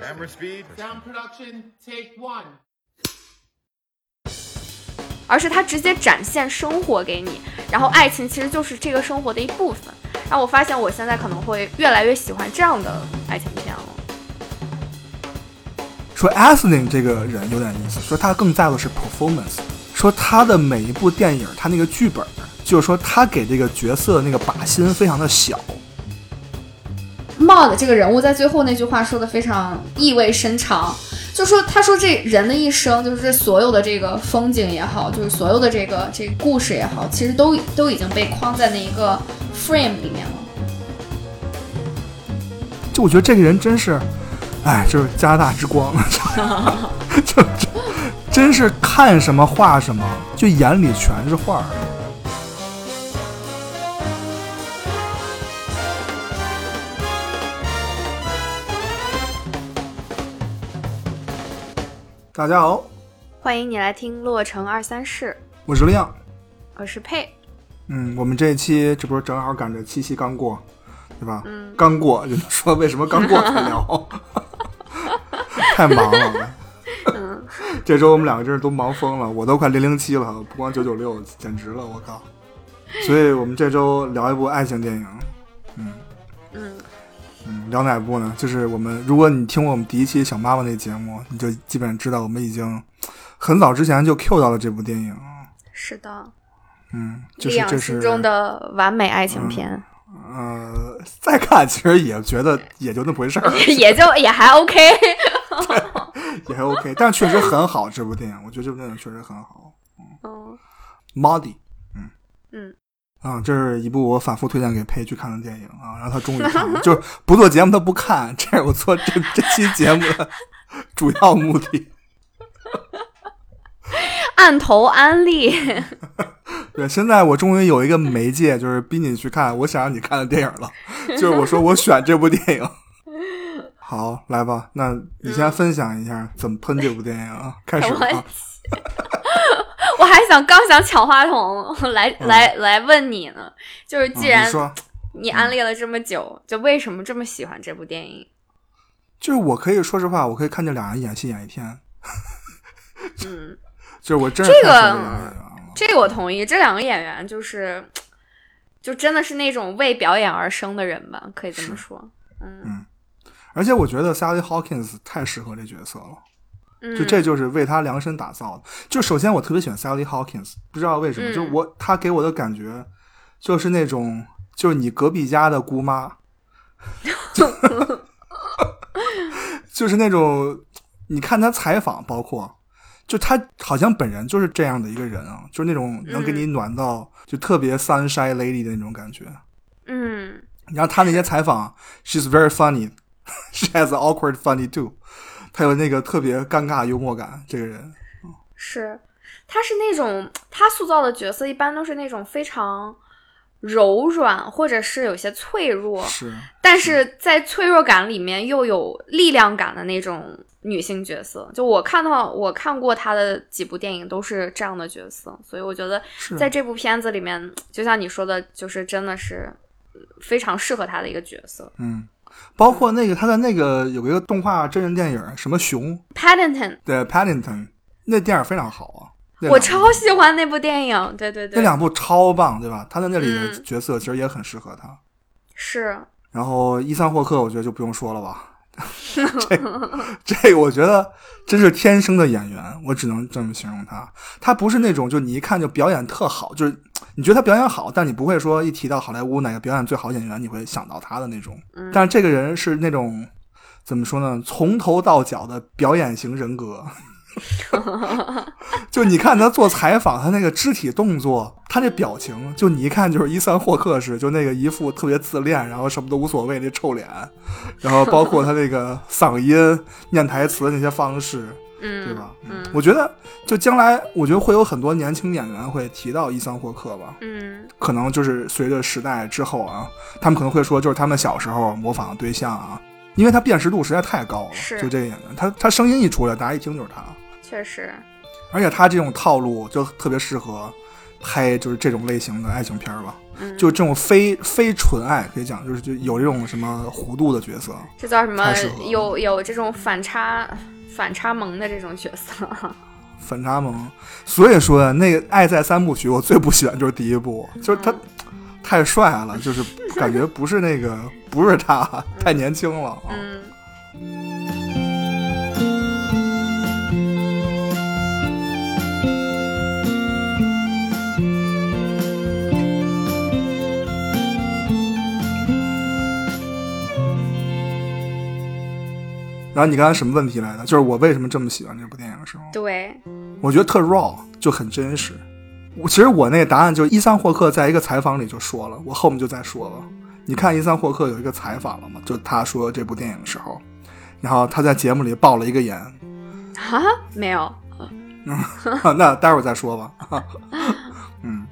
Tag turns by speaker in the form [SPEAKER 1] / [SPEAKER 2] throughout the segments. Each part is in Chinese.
[SPEAKER 1] Camera speed.
[SPEAKER 2] Sound production, take one.
[SPEAKER 3] 而是他直接展现生活给你，然后爱情其实就是这个生活的一部分。然后我发现我现在可能会越来越喜欢这样的爱情片了。
[SPEAKER 4] 说 a s l i n 这个人有点意思，说他更在乎的是 performance，说他的每一部电影，他那个剧本，就是说他给这个角色的那个靶心非常的小。
[SPEAKER 3] Maud 这个人物在最后那句话说的非常意味深长，就说他说这人的一生，就是这所有的这个风景也好，就是所有的这个这个故事也好，其实都都已经被框在那一个 frame 里面了。
[SPEAKER 4] 就我觉得这个人真是，哎，就是加拿大之光，就就真是看什么画什么，就眼里全是画大家好，
[SPEAKER 3] 欢迎你来听洛城二三事，
[SPEAKER 4] 我是亮。
[SPEAKER 3] 我是佩。
[SPEAKER 4] 嗯，我们这一期这不是正好赶着七夕刚过，对吧？
[SPEAKER 3] 嗯
[SPEAKER 4] 刚过，就说为什么刚过才聊，太忙了。
[SPEAKER 3] 嗯
[SPEAKER 4] 这周我们两个真是都忙疯了，我都快零零七了，不光九九六，简直了，我靠！所以我们这周聊一部爱情电影，
[SPEAKER 3] 嗯
[SPEAKER 4] 嗯，聊哪部呢？就是我们，如果你听过我们第一期小妈妈那节目，你就基本知道我们已经很早之前就 Q 到了这部电影，
[SPEAKER 3] 是的，
[SPEAKER 4] 嗯，就是这是
[SPEAKER 3] 心中的完美爱情片，
[SPEAKER 4] 呃，再看其实也觉得 也就那么回事儿，
[SPEAKER 3] 也就也还 OK。
[SPEAKER 4] 也还 OK，但确实很好。这部电影，我觉得这部电影确实很好。
[SPEAKER 3] 嗯
[SPEAKER 4] Muddy，
[SPEAKER 3] 嗯，
[SPEAKER 4] 啊，这是一部我反复推荐给佩去看的电影啊，然后他终于看了，就是不做节目他不看，这是我做这这期节目的主要目的。
[SPEAKER 3] 按头安利。
[SPEAKER 4] 对，现在我终于有一个媒介，就是逼你去看我想让你看的电影了，就是我说我选这部电影。好，来吧，那你先分享一下怎么喷这部电影啊？开始吧。
[SPEAKER 3] 我还想刚想抢话筒来、来来问你呢，就是既然
[SPEAKER 4] 啊你
[SPEAKER 3] 安利了这么久，就为什么这么喜欢这部电影？
[SPEAKER 4] 就是我可以说实话，我可以看见俩人演戏演一天，
[SPEAKER 3] 嗯，
[SPEAKER 4] 就是我真是
[SPEAKER 3] 这个
[SPEAKER 4] 这个
[SPEAKER 3] 我同意。这两个演员就是，就真的是那种为表演而生的人吧，可以这么说。嗯。
[SPEAKER 4] 而且我觉得 Sally Hawkins 太适合这角色了，
[SPEAKER 3] 嗯，
[SPEAKER 4] 就这就是为他量身打造的。就首先我特别喜欢 Sally Hawkins，不知道为什么，
[SPEAKER 3] 嗯
[SPEAKER 4] 就是我他给我的感觉就是那种就是你隔壁家的姑妈，就就是那种你看他采访，包括就他好像本人就是这样的一个人啊，就是那种能给你暖到就特别 sunshine lady 的那种感觉。
[SPEAKER 3] 嗯
[SPEAKER 4] 然后他那些采访，she's very funny, she has awkward funny too。他有那个特别尴尬幽默感，这个人，
[SPEAKER 3] 是，他是那种他塑造的角色一般都是那种非常柔软或者是有些脆弱，
[SPEAKER 4] 是
[SPEAKER 3] 但是在脆弱感里面又有力量感的那种女性角色，就我看到我看过他的几部电影都是这样的角色，所以我觉得在这部片子里面，就像你说的，就是真的是非常适合他的一个角色。
[SPEAKER 4] 嗯，包括那个他的那个有一个动画真人电影，什么熊
[SPEAKER 3] Paddington，
[SPEAKER 4] 对 Paddington，那电影非常好啊，
[SPEAKER 3] 我超喜欢那部电影，对对对，
[SPEAKER 4] 那两部超棒，对吧？他在那里的
[SPEAKER 3] 嗯
[SPEAKER 4] 角色其实也很适合他。
[SPEAKER 3] 是
[SPEAKER 4] 然后伊桑霍克，我觉得就不用说了吧。这这个我觉得真是天生的演员，我只能这么形容他。他不是那种就你一看就表演特好，就是你觉得他表演好，但你不会说一提到好莱坞哪个表演最好演员，你会想到他的那种。但是这个人是那种怎么说呢？从头到脚的表演型人格。就你看他做采访，他那个肢体动作，他这表情，就你一看就是伊桑霍克式，就那个一副特别自恋，然后什么都无所谓那臭脸，然后包括他那个嗓音、念台词的那些方式，
[SPEAKER 3] 嗯，
[SPEAKER 4] 对吧？
[SPEAKER 3] 嗯。
[SPEAKER 4] 我觉得就将来，我觉得会有很多年轻演员会提到伊桑霍克吧，
[SPEAKER 3] 嗯。
[SPEAKER 4] 可能就是随着时代之后啊，他们可能会说，就是他们小时候模仿的对象啊，因为他辨识度实在太高了，
[SPEAKER 3] 是。
[SPEAKER 4] 就这个演员，他他声音一出来，大家一听就是他。
[SPEAKER 3] 确实，
[SPEAKER 4] 而且他这种套路就特别适合拍就是这种类型的爱情片儿吧，
[SPEAKER 3] 嗯
[SPEAKER 4] 就这种非非纯爱可以讲，就是就有这种什么弧度的角色，
[SPEAKER 3] 这叫什么有有这种反差反差萌的这种角色。
[SPEAKER 4] 反差萌。所以说，那个《爱在三部曲》，我最不喜欢就是第一部，就是他太帅了，就是感觉不是那个不是他，太年轻了。啊
[SPEAKER 3] 嗯
[SPEAKER 4] 然后你刚才什么问题来的？就是我为什么这么喜欢这部电影是吗？
[SPEAKER 3] 对，
[SPEAKER 4] 我觉得特 raw，就很真实。我其实我那个答案就是伊桑霍克在一个采访里就说了，我后面就再说了。你看伊桑霍克有一个采访了吗？就他说这部电影的时候，然后他在节目里爆了一个言，
[SPEAKER 3] 啊，没有，
[SPEAKER 4] 那待会儿再说吧。嗯，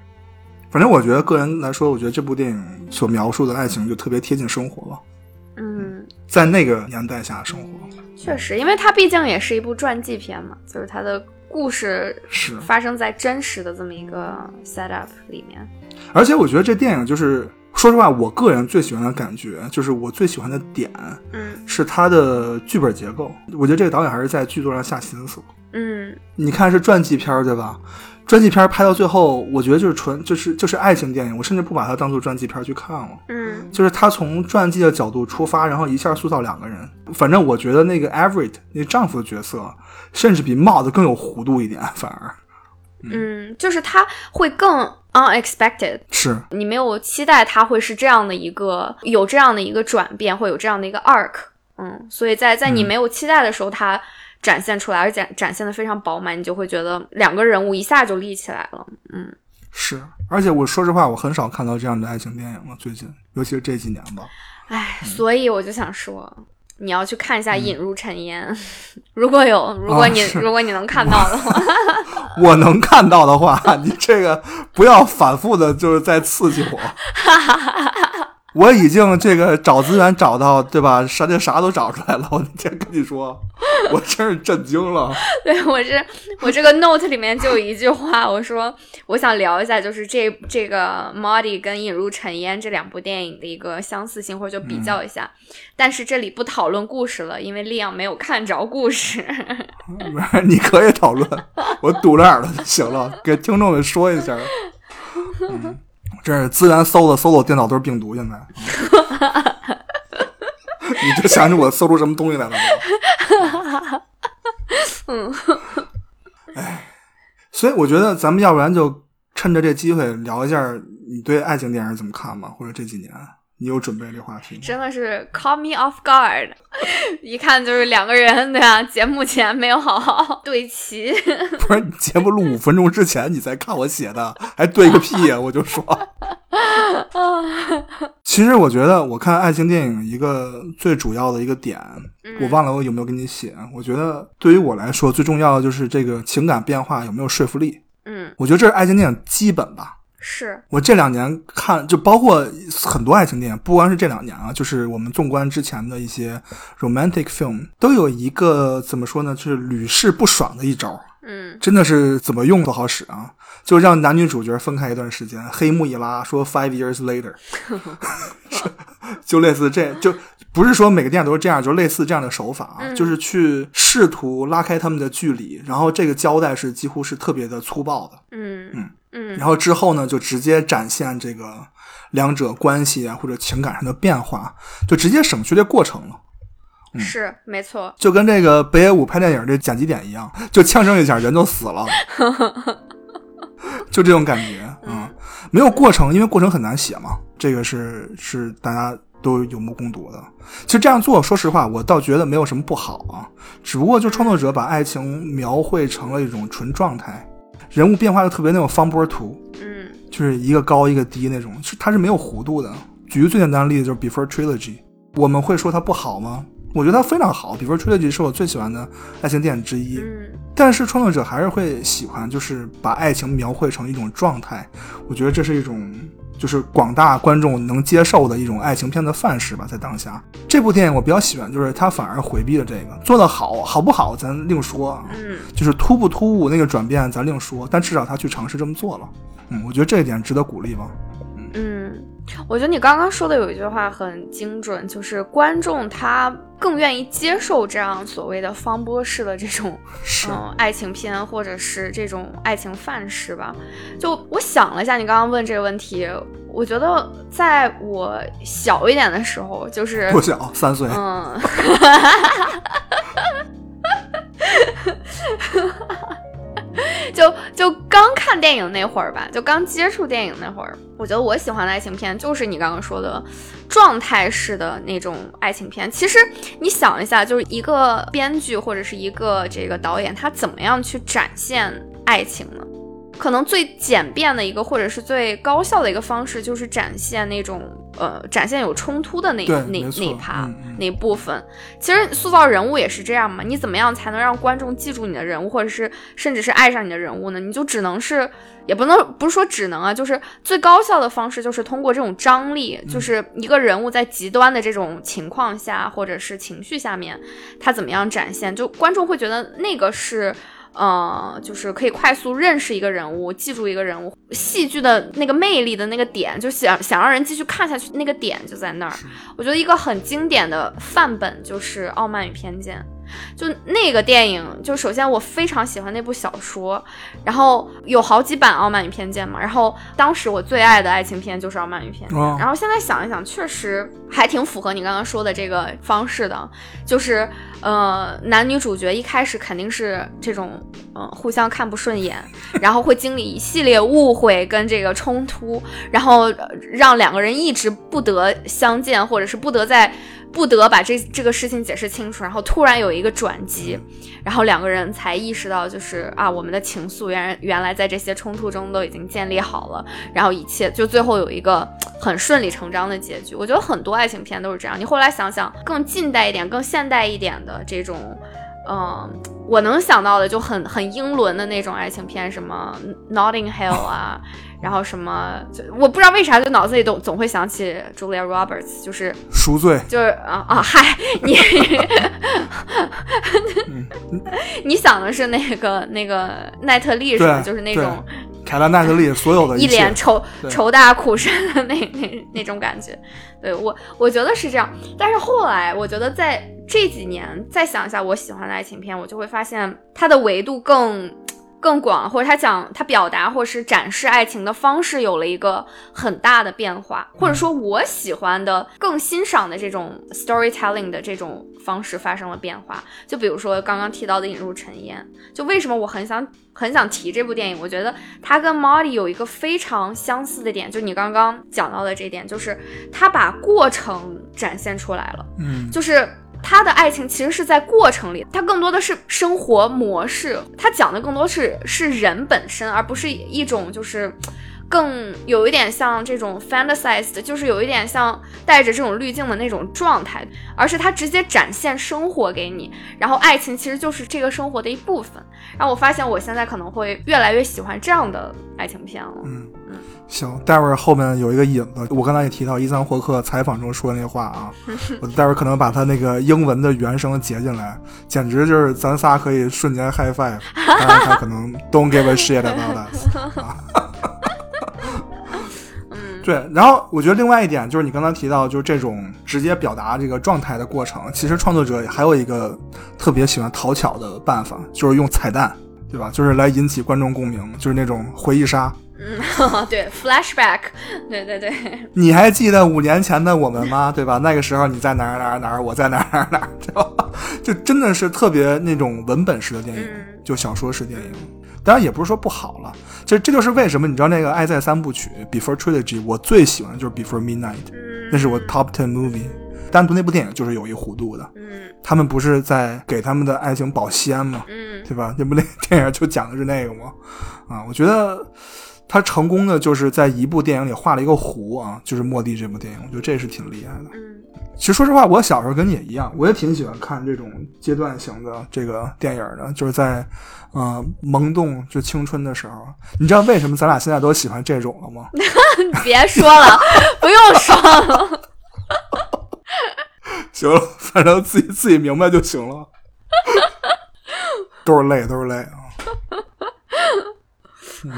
[SPEAKER 4] 反正我觉得个人来说，我觉得这部电影所描述的爱情就特别贴近生活了，
[SPEAKER 3] 嗯，
[SPEAKER 4] 在那个年代下生活
[SPEAKER 3] 确实，因为它毕竟也是一部传记片嘛，就是它的故事
[SPEAKER 4] 是。
[SPEAKER 3] 发生在真实的这么一个 setup 里面。
[SPEAKER 4] 而且我觉得这电影就是，说实话，我个人最喜欢的感觉就是我最喜欢的点
[SPEAKER 3] 嗯
[SPEAKER 4] 是它的剧本结构。我觉得这个导演还是在剧作上下心思。
[SPEAKER 3] 嗯
[SPEAKER 4] 你看是传记片儿对吧？传记片儿拍到最后，我觉得就是纯就是就是爱情电影，我甚至不把它当做传记片儿去看了。
[SPEAKER 3] 嗯
[SPEAKER 4] 就是他从传记的角度出发，然后一下塑造两个人。反正我觉得那个 Everett 那丈夫的角色，甚至比帽子更有弧度一点，反而
[SPEAKER 3] 嗯，就是他会更 unexpected，
[SPEAKER 4] 是
[SPEAKER 3] 你没有期待他会是这样的一个有这样的一个转变，会有这样的一个 arc。嗯，所以在在你
[SPEAKER 4] 嗯
[SPEAKER 3] 没有期待的时候，它展现出来，而且展现的非常饱满，你就会觉得两个人物一下就立起来了。嗯
[SPEAKER 4] 是，而且我说实话，我很少看到这样的爱情电影了，最近，尤其是这几年吧。
[SPEAKER 3] 唉，
[SPEAKER 4] 嗯
[SPEAKER 3] 所以我就想说，你要去看一下《引入尘烟》如果有，如果你、
[SPEAKER 4] 啊
[SPEAKER 3] 如果你能看到的话，
[SPEAKER 4] 我能看到的话，你这个不要反复的，就是在刺激我。我已经这个找资源找到，对吧？啥这啥都找出来了。我那天跟你说，我真是震惊了。
[SPEAKER 3] 对我这我这个 note 里面就有一句话，我说我想聊一下，就是这这个 Muddy 跟《引入尘烟》这两部电影的一个相似性，或者就比较一下。但是这里不讨论故事了，因为利昂没有看着故事。
[SPEAKER 4] 没事，你可以讨论，我堵着耳朵就行了。给听众们说一下，嗯，这是资源搜的，搜的我电脑都是病毒，现在。你就想起我搜出什么东西来了吗？
[SPEAKER 3] 嗯，
[SPEAKER 4] 哎，所以我觉得咱们要不然就趁着这机会聊一下你对爱情电影怎么看吧，或者这几年你有准备这话题吗？
[SPEAKER 3] 真的是 caught me off guard，一看就是两个人对啊，节目前没有好好 对齐。
[SPEAKER 4] 不是你节目录五分钟之前你才看我写的，还对个屁呀、我就说。其实我觉得我看爱情电影一个最主要的一个点，我忘了我有没有给你写。我觉得对于我来说，最重要的就是这个情感变化有没有说服力。
[SPEAKER 3] 嗯，
[SPEAKER 4] 我觉得这是爱情电影基本吧。
[SPEAKER 3] 是，
[SPEAKER 4] 我这两年看，就包括很多爱情电影，不光是这两年啊，就是我们纵观之前的一些 romantic film，都有一个怎么说呢，就是屡试不爽的一招，
[SPEAKER 3] 嗯
[SPEAKER 4] 真的是怎么用都好使啊！就让男女主角分开一段时间，黑幕一拉，说 five years later，就类似这就不是说每个电影都是这样，就类似这样的手法啊，
[SPEAKER 3] 嗯。
[SPEAKER 4] 就是去试图拉开他们的距离，然后这个交代是几乎是特别的粗暴的。
[SPEAKER 3] 嗯
[SPEAKER 4] 嗯。
[SPEAKER 3] 嗯。
[SPEAKER 4] 然后之后呢，就直接展现这个两者关系啊或者情感上的变化，就直接省去这过程了，
[SPEAKER 3] 是没错。
[SPEAKER 4] 就跟这个北野武拍电影这剪辑点一样，就枪声一下人就死了，就这种感觉啊、嗯。没有过程，因为过程很难写嘛，这个是是大家都有目共睹的。其实这样做，说实话，我倒觉得没有什么不好啊，只不过就创作者把爱情描绘成了一种纯状态，人物变化的特别那种方波图，
[SPEAKER 3] 嗯
[SPEAKER 4] 就是一个高一个低那种，是它是没有弧度的。举个最简单的例子，就是《Before Trilogy》，我们会说它不好吗？我觉得它非常好，《Before Trilogy》是我最喜欢的爱情电影之一。
[SPEAKER 3] 嗯
[SPEAKER 4] 但是创作者还是会喜欢，就是把爱情描绘成一种状态。我觉得这是一种就是广大观众能接受的一种爱情片的范式吧，在当下。这部电影我比较喜欢，就是它反而回避了这个，做得好好不好咱另说，啊，
[SPEAKER 3] 嗯。
[SPEAKER 4] 就是突不突兀那个转变咱另说，但至少他去尝试这么做了，嗯，我觉得这一点值得鼓励吧。
[SPEAKER 3] 嗯，我觉得你刚刚说的有一句话很精准，就是观众他更愿意接受这样所谓的方波式的这种，嗯爱情片或者是这种爱情范式吧。就我想了一下，你刚刚问这个问题，我觉得在我小一点的时候，就是
[SPEAKER 4] 不小，三岁，
[SPEAKER 3] 嗯，就就刚看电影那会儿吧，就刚接触电影那会儿，我觉得我喜欢的爱情片就是你刚刚说的状态式的那种爱情片。其实你想一下，就是一个编剧或者是一个这个导演，他怎么样去展现爱情呢？可能最简便的一个，或者是最高效的一个方式，就是展现那种呃，展现有冲突的那那那一趴、那部分。其实塑造人物也是这样嘛，你怎么样才能让观众记住你的人物，或者是甚至是爱上你的人物呢？你就只能是，也不能不是说只能啊，就是最高效的方式就是通过这种张力，就是一个人物在极端的这种情况下，或者是情绪下面，他怎么样展现，就观众会觉得那个是。呃，就是可以快速认识一个人物，记住一个人物，戏剧的那个魅力的那个点，就想想让人继续看下去，那个点就在那儿。我觉得一个很经典的范本就是《傲慢与偏见》，就那个电影，就首先我非常喜欢那部小说，然后有好几版《傲慢与偏见》嘛，然后当时我最爱的爱情片就是《傲慢与偏见》，
[SPEAKER 4] 哦。
[SPEAKER 3] 然后现在想一想，确实还挺符合你刚刚说的这个方式的，就是呃，男女主角一开始肯定是这种呃互相看不顺眼，然后会经历一系列误会跟这个冲突，然后呃让两个人一直不得相见，或者是不得在不得把这这个事情解释清楚，然后突然有一个转机，然后两个人才意识到，就是啊，我们的情愫原原来在这些冲突中都已经建立好了，然后一切就最后有一个很顺理成章的结局。我觉得很多爱情片都是这样。你后来想想，更近代一点、更现代一点的这种，嗯、我能想到的就很很英伦的那种爱情片，什么 Notting Hill 啊，然后什么，就我不知道为啥就脑子里总总会想起 Julia Roberts，就是
[SPEAKER 4] 赎罪，
[SPEAKER 3] 就是啊啊嗨，你 你想的是那个那个奈特利是吧？就是那种
[SPEAKER 4] 凯拉奈特利 所有的
[SPEAKER 3] 一
[SPEAKER 4] 切
[SPEAKER 3] 脸愁愁大苦深的那那那种感觉。对我我觉得是这样，但是后来我觉得在这几年再想一下我喜欢的爱情片，我就会发现它的维度更。更广，或者他讲他表达或是展示爱情的方式有了一个很大的变化，或者说我喜欢的、更欣赏的这种 storytelling 的这种方式发生了变化。就比如说刚刚提到的《引入尘烟》，就为什么我很想很想提这部电影？我觉得它跟 Molly 有一个非常相似的点，就你刚刚讲到的这点，就是它把过程展现出来了。
[SPEAKER 4] 嗯，
[SPEAKER 3] 就是他的爱情其实是在过程里，他更多的是生活模式，他讲的更多是是人本身，而不是一种就是。更有一点像这种 fantasized，就是有一点像带着这种滤镜的那种状态，而是他直接展现生活给你，然后爱情其实就是这个生活的一部分。然后我发现我现在可能会越来越喜欢这样的爱情片了。
[SPEAKER 4] 行，待会儿后面有一个引子，我刚才也提到伊桑霍克采访中说的那话啊，我待会儿可能把他那个英文的原声截进来，简直就是咱仨可以瞬间 high five，当然他可能 don't give a shit about us 对，然后我觉得另外一点就是你刚才提到，就是这种直接表达这个状态的过程，其实创作者还有一个特别喜欢讨巧的办法，就是用彩蛋，对吧？就是来引起观众共鸣，就是那种回忆杀。
[SPEAKER 3] 嗯，对，flashback，对对对，
[SPEAKER 4] 你还记得五年前的我们吗？对吧？那个时候你在哪儿哪儿哪儿，我在哪儿哪儿哪儿，对吧？就真的是特别那种文本式的电影，
[SPEAKER 3] 嗯
[SPEAKER 4] 就小说式电影。当然也不是说不好了，这这就是为什么你知道那个《爱在三部曲》（Before Trilogy），我最喜欢的就是 Before Midnight，
[SPEAKER 3] 嗯，
[SPEAKER 4] 那是我 Top Ten movie。单独那部电影就是有一弧度的，
[SPEAKER 3] 嗯
[SPEAKER 4] 他们不是在给他们的爱情保鲜吗？
[SPEAKER 3] 嗯
[SPEAKER 4] 对吧？那部那电影就讲的是那个吗，啊，我觉得他成功的就是在一部电影里画了一个弧啊，就是《末地》这部电影，我觉得这是挺厉害的。
[SPEAKER 3] 嗯
[SPEAKER 4] 其实说实话，我小时候跟你也一样，我也挺喜欢看这种阶段型的这个电影的，就是在呃萌动就青春的时候。你知道为什么咱俩现在都喜欢这种了吗？
[SPEAKER 3] 你 别说了，不用说了。
[SPEAKER 4] 行了，反正自己自己明白就行了。都是泪，都是泪啊。嗯，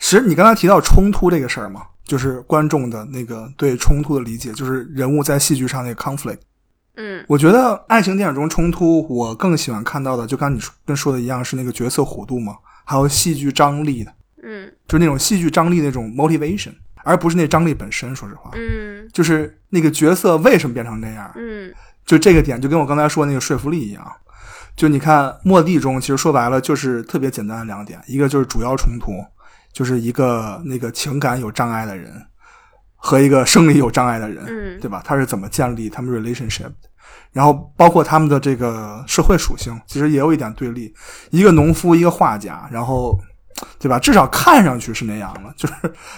[SPEAKER 4] 其实你刚才提到冲突这个事儿嘛，就是观众的那个对冲突的理解，就是人物在戏剧上那个 conflict。
[SPEAKER 3] 嗯
[SPEAKER 4] 我觉得爱情电影中冲突，我更喜欢看到的，就刚你说跟说的一样，是那个角色弧度嘛，还有戏剧张力的，
[SPEAKER 3] 嗯
[SPEAKER 4] 就是那种戏剧张力那种 motivation，而不是那张力本身。说实话，
[SPEAKER 3] 嗯
[SPEAKER 4] 就是那个角色为什么变成那样，
[SPEAKER 3] 嗯
[SPEAKER 4] 就这个点，就跟我刚才说那个说服力一样。就你看《末地》中，其实说白了就是特别简单的两点，一个就是主要冲突，就是一个那个情感有障碍的人和一个生理有障碍的人，
[SPEAKER 3] 嗯
[SPEAKER 4] 对吧？他是怎么建立他们 relationship 的？然后包括他们的这个社会属性，其实也有一点对立，一个农夫，一个画家，然后。对吧？至少看上去是那样了，就是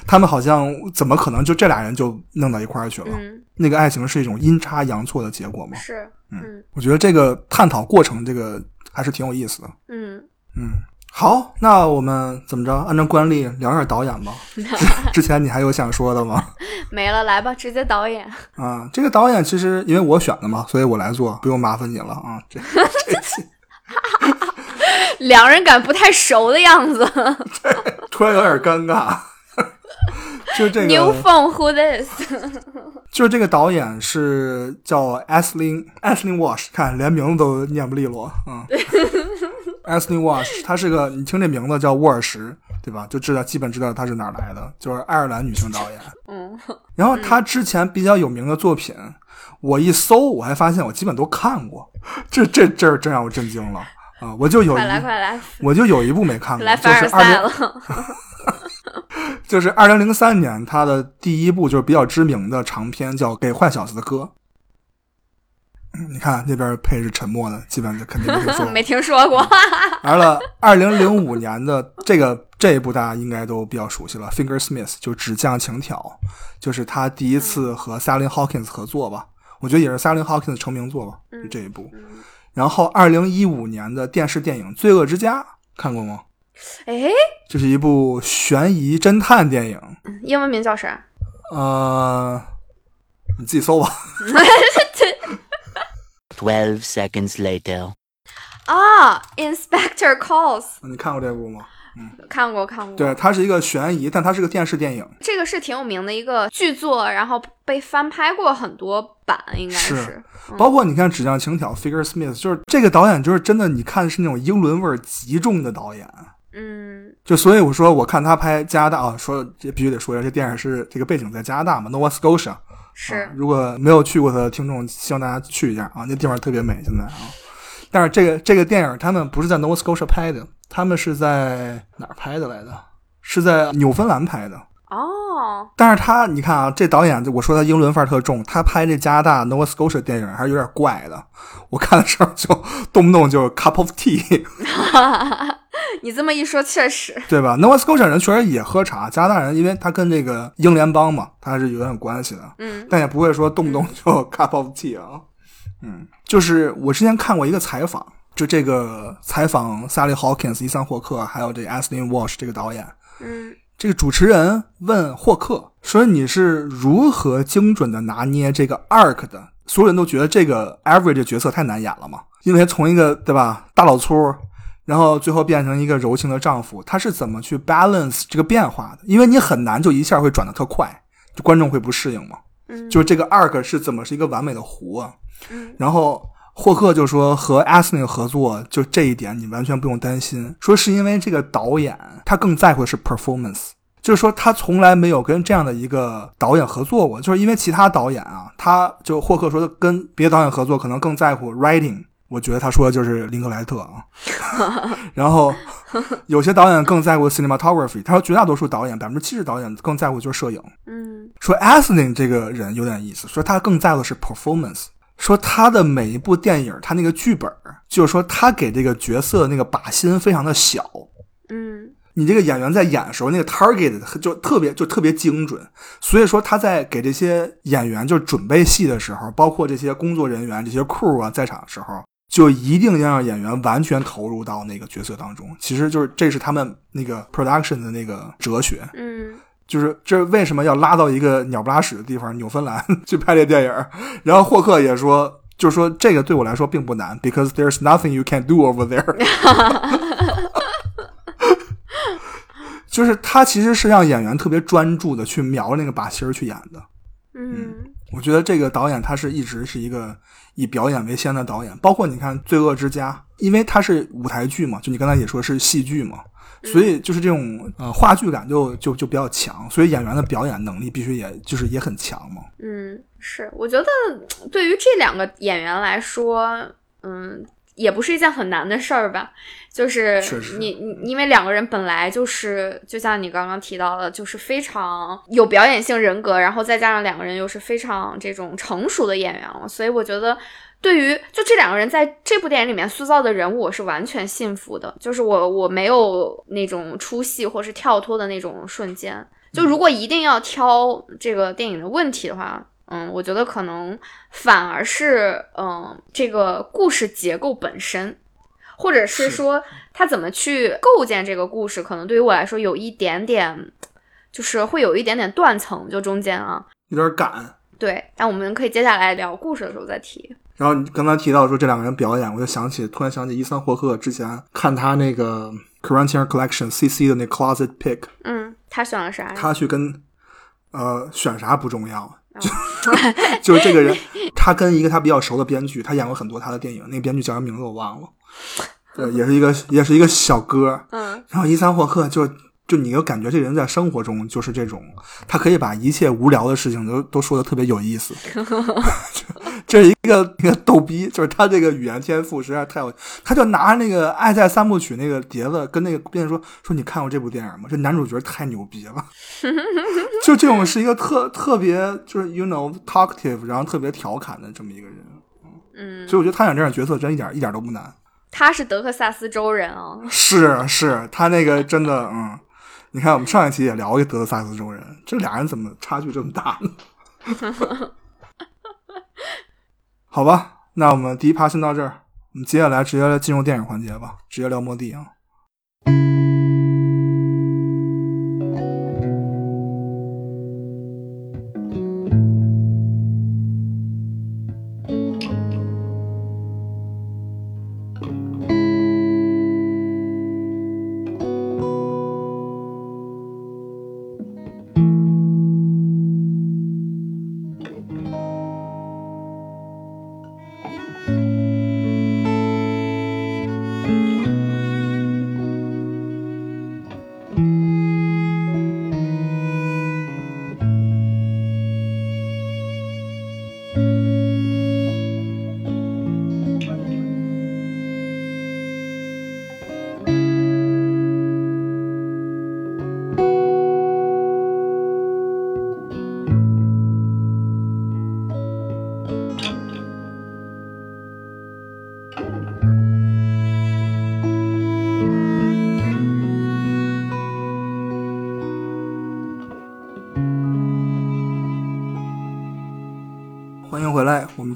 [SPEAKER 4] 他们好像怎么可能就这俩人就弄到一块儿去了？
[SPEAKER 3] 嗯，
[SPEAKER 4] 那个爱情是一种阴差阳错的结果吗？
[SPEAKER 3] 是，嗯
[SPEAKER 4] 我觉得这个探讨过程，这个还是挺有意思的。
[SPEAKER 3] 嗯
[SPEAKER 4] 嗯，好，那我们怎么着？按照惯例聊一下导演吧。之 之前你还有想说的吗？
[SPEAKER 3] 没了，来吧，直接导演。
[SPEAKER 4] 啊，这个导演其实因为我选的嘛，所以我来做，不用麻烦你了啊。这 这期
[SPEAKER 3] 两人感不太熟的样子。
[SPEAKER 4] 突然有点尴尬。就这
[SPEAKER 3] New
[SPEAKER 4] 个
[SPEAKER 3] ，phone who this？
[SPEAKER 4] 就这个导演是叫 Ashley Ashley Wash，看连名字都念不利落啊。Ashley Wash，她是个，你听这名字叫沃尔什，对吧？就知道基本知道她是哪儿来的，就是爱尔兰女性导演。
[SPEAKER 3] 嗯
[SPEAKER 4] 然后她之前比较有名的作品，我一搜，我还发现我基本都看过，这这这真让我震惊了啊！我就有
[SPEAKER 3] 快来
[SPEAKER 4] 一
[SPEAKER 3] 快来，
[SPEAKER 4] 我就有一部没看过，
[SPEAKER 3] 来
[SPEAKER 4] 就
[SPEAKER 3] 凡尔赛
[SPEAKER 4] 是二零
[SPEAKER 3] 了。
[SPEAKER 4] 就是二零零三年他的第一部就是比较知名的长片叫《给坏小子的歌》。嗯 你看那边配是沉默的，基本就肯定 没听说过。
[SPEAKER 3] 没听说过。
[SPEAKER 4] 完了，二零零五年的这个这一部大家应该都比较熟悉了，《Fingersmith》就指匠情挑，就是他第一次和 Sally Hawkins 合作吧，我觉得也是 Sally Hawkins 成名作吧，就这一部。然后二零一五年的电视电影《罪恶之家》看过吗？
[SPEAKER 3] 哎，
[SPEAKER 4] 这是一部悬疑侦探电影，
[SPEAKER 3] 英文名叫啥？
[SPEAKER 4] 呃，你自己搜吧。
[SPEAKER 5] 12 seconds later.
[SPEAKER 3] 啊，Inspector Calls，
[SPEAKER 4] 你看过这部吗？
[SPEAKER 3] 看过看过。
[SPEAKER 4] 对，它是一个悬疑，但它是个电视电影。
[SPEAKER 3] 这个是挺有名的一个剧作，然后被翻拍过很多版，应该
[SPEAKER 4] 是
[SPEAKER 3] 是。
[SPEAKER 4] 包括你看《纸匠情挑》（Figure Smith），就是这个导演，就是真的，你看是那种英伦味儿极重的导演。
[SPEAKER 3] 嗯
[SPEAKER 4] 就所以我说，我看他拍加拿大啊，说这必须得说一下，这电影是这个背景在加拿大嘛，Nova Scotia。
[SPEAKER 3] 是
[SPEAKER 4] 啊，如果没有去过的听众，希望大家去一下啊，那地方特别美，现在啊。但是这个这个电影他们不是在 Nova Scotia 拍的，他们是在哪儿拍的来的？是在纽芬兰拍的。
[SPEAKER 3] 哦，
[SPEAKER 4] 但是他，你看啊，这导演，我说他英伦范儿特重，他拍这加拿大 Nova Scotia 电影还是有点怪的。我看的时候就动不动就 cup of tea，
[SPEAKER 3] 你这么一说，确实。
[SPEAKER 4] 对吧？Nova Scotia 人确实也喝茶，加拿大人因为他跟这个英联邦嘛，他还是有点关系的，
[SPEAKER 3] 嗯
[SPEAKER 4] 但也不会说动不动就 cup of tea 啊。嗯，就是我之前看过一个采访，就这个采访 Sally Hawkins、伊桑霍克还有这 Ashley Walsh 这个导演，
[SPEAKER 3] 嗯
[SPEAKER 4] 这个主持人问霍克说：“你是如何精准的拿捏这个 arc 的？”所有人都觉得这个 Avery 这角色太难演了嘛，因为从一个对吧大老粗，然后最后变成一个柔情的丈夫，他是怎么去 balance 这个变化的？因为你很难就一下会转的特快，就观众会不适应嘛。
[SPEAKER 3] 嗯
[SPEAKER 4] 就是这个 arc 是怎么是一个完美的弧啊？
[SPEAKER 3] 嗯
[SPEAKER 4] 然后霍克就说和 a s n y 合作，就这一点你完全不用担心，说是因为这个导演他更在乎的是 performance，就是说他从来没有跟这样的一个导演合作过，就是因为其他导演啊，他就霍克说跟别的导演合作可能更在乎 writing。我觉得他说的就是林克莱特啊，然后有些导演更在乎 cinematography。他说绝大多数导演，百分之七十导演更在乎就是摄影。
[SPEAKER 3] 嗯。
[SPEAKER 4] 说 Asling 这个人有点意思，说他更在乎的是 performance，说他的每一部电影，他那个剧本，就是说他给这个角色那个靶心非常的小，
[SPEAKER 3] 嗯。
[SPEAKER 4] 你这个演员在演的时候，那个 target 就特别就特别精准，所以说他在给这些演员就准备戏的时候，包括这些工作人员、这些 crew 啊在场的时候，就一定要让演员完全投入到那个角色当中。其实就是这是他们那个 production 的那个哲学，
[SPEAKER 3] 嗯
[SPEAKER 4] 就是这为什么要拉到一个鸟不拉屎的地方纽芬兰去拍这电影？然后霍克也说，就是说这个对我来说并不难，because there's nothing you can do over there。就是他其实是让演员特别专注的去瞄那个把戏儿去演的。
[SPEAKER 3] 嗯
[SPEAKER 4] 我觉得这个导演他是一直是一个以表演为先的导演，包括你看《罪恶之家》，因为它是舞台剧嘛，就你刚才也说是戏剧嘛，所以就是这种呃话剧感就就就比较强，所以演员的表演能力必须也就是也很强嘛。
[SPEAKER 3] 嗯，是，我觉得对于这两个演员来说，嗯，也不是一件很难的事儿吧。就是你你因为两个人本来就是，就像你刚刚提到的，就是非常有表演性人格，然后再加上两个人又是非常这种成熟的演员了，所以我觉得。对于就这两个人在这部电影里面塑造的人物，我是完全信服的。就是我我没有那种出戏或是跳脱的那种瞬间。就如果一定要挑这个电影的问题的话，嗯，我觉得可能反而是嗯这个故事结构本身，或者是
[SPEAKER 4] 是
[SPEAKER 3] 说他怎么去构建这个故事，可能对于我来说有一点点，就是会有一点点断层，就中间啊。
[SPEAKER 4] 有点赶。
[SPEAKER 3] 对，但我们可以接下来聊故事的时候再提。
[SPEAKER 4] 然后你刚才提到说这两个人表演，我就想起突然想起伊桑霍克之前看他那个 Criterion Collection CC 的那 Closet Pick，
[SPEAKER 3] 嗯，他选了啥？
[SPEAKER 4] 他去跟呃选啥不重要，就 就是这个人，他跟一个他比较熟的编剧，他演过很多他的电影，那个编剧叫什么名字我忘了，对，也是一个也是一个小哥，
[SPEAKER 3] 嗯。
[SPEAKER 4] 然后伊桑霍克就就你就感觉这人在生活中就是这种，他可以把一切无聊的事情都都说的特别有意思，这是一个一个逗逼，就是他这个语言天赋实在太有，他就拿那个《爱在三部曲》那个碟子跟那个编剧说说你看过这部电影吗？这男主角太牛逼了，就这种是一个特特别就是 you know talkative，然后特别调侃的这么一个人，
[SPEAKER 3] 嗯，
[SPEAKER 4] 所以我觉得他演这样角色真一点一点都不难。
[SPEAKER 3] 他是德克萨斯州人哦。
[SPEAKER 4] 是是，他那个真的，嗯，你看我们上一期也聊过德克萨斯州人，这俩人怎么差距这么大呢？好吧，那我们第一趴先到这儿，我们接下来直接进入电影环节吧，直接聊莫蒂啊。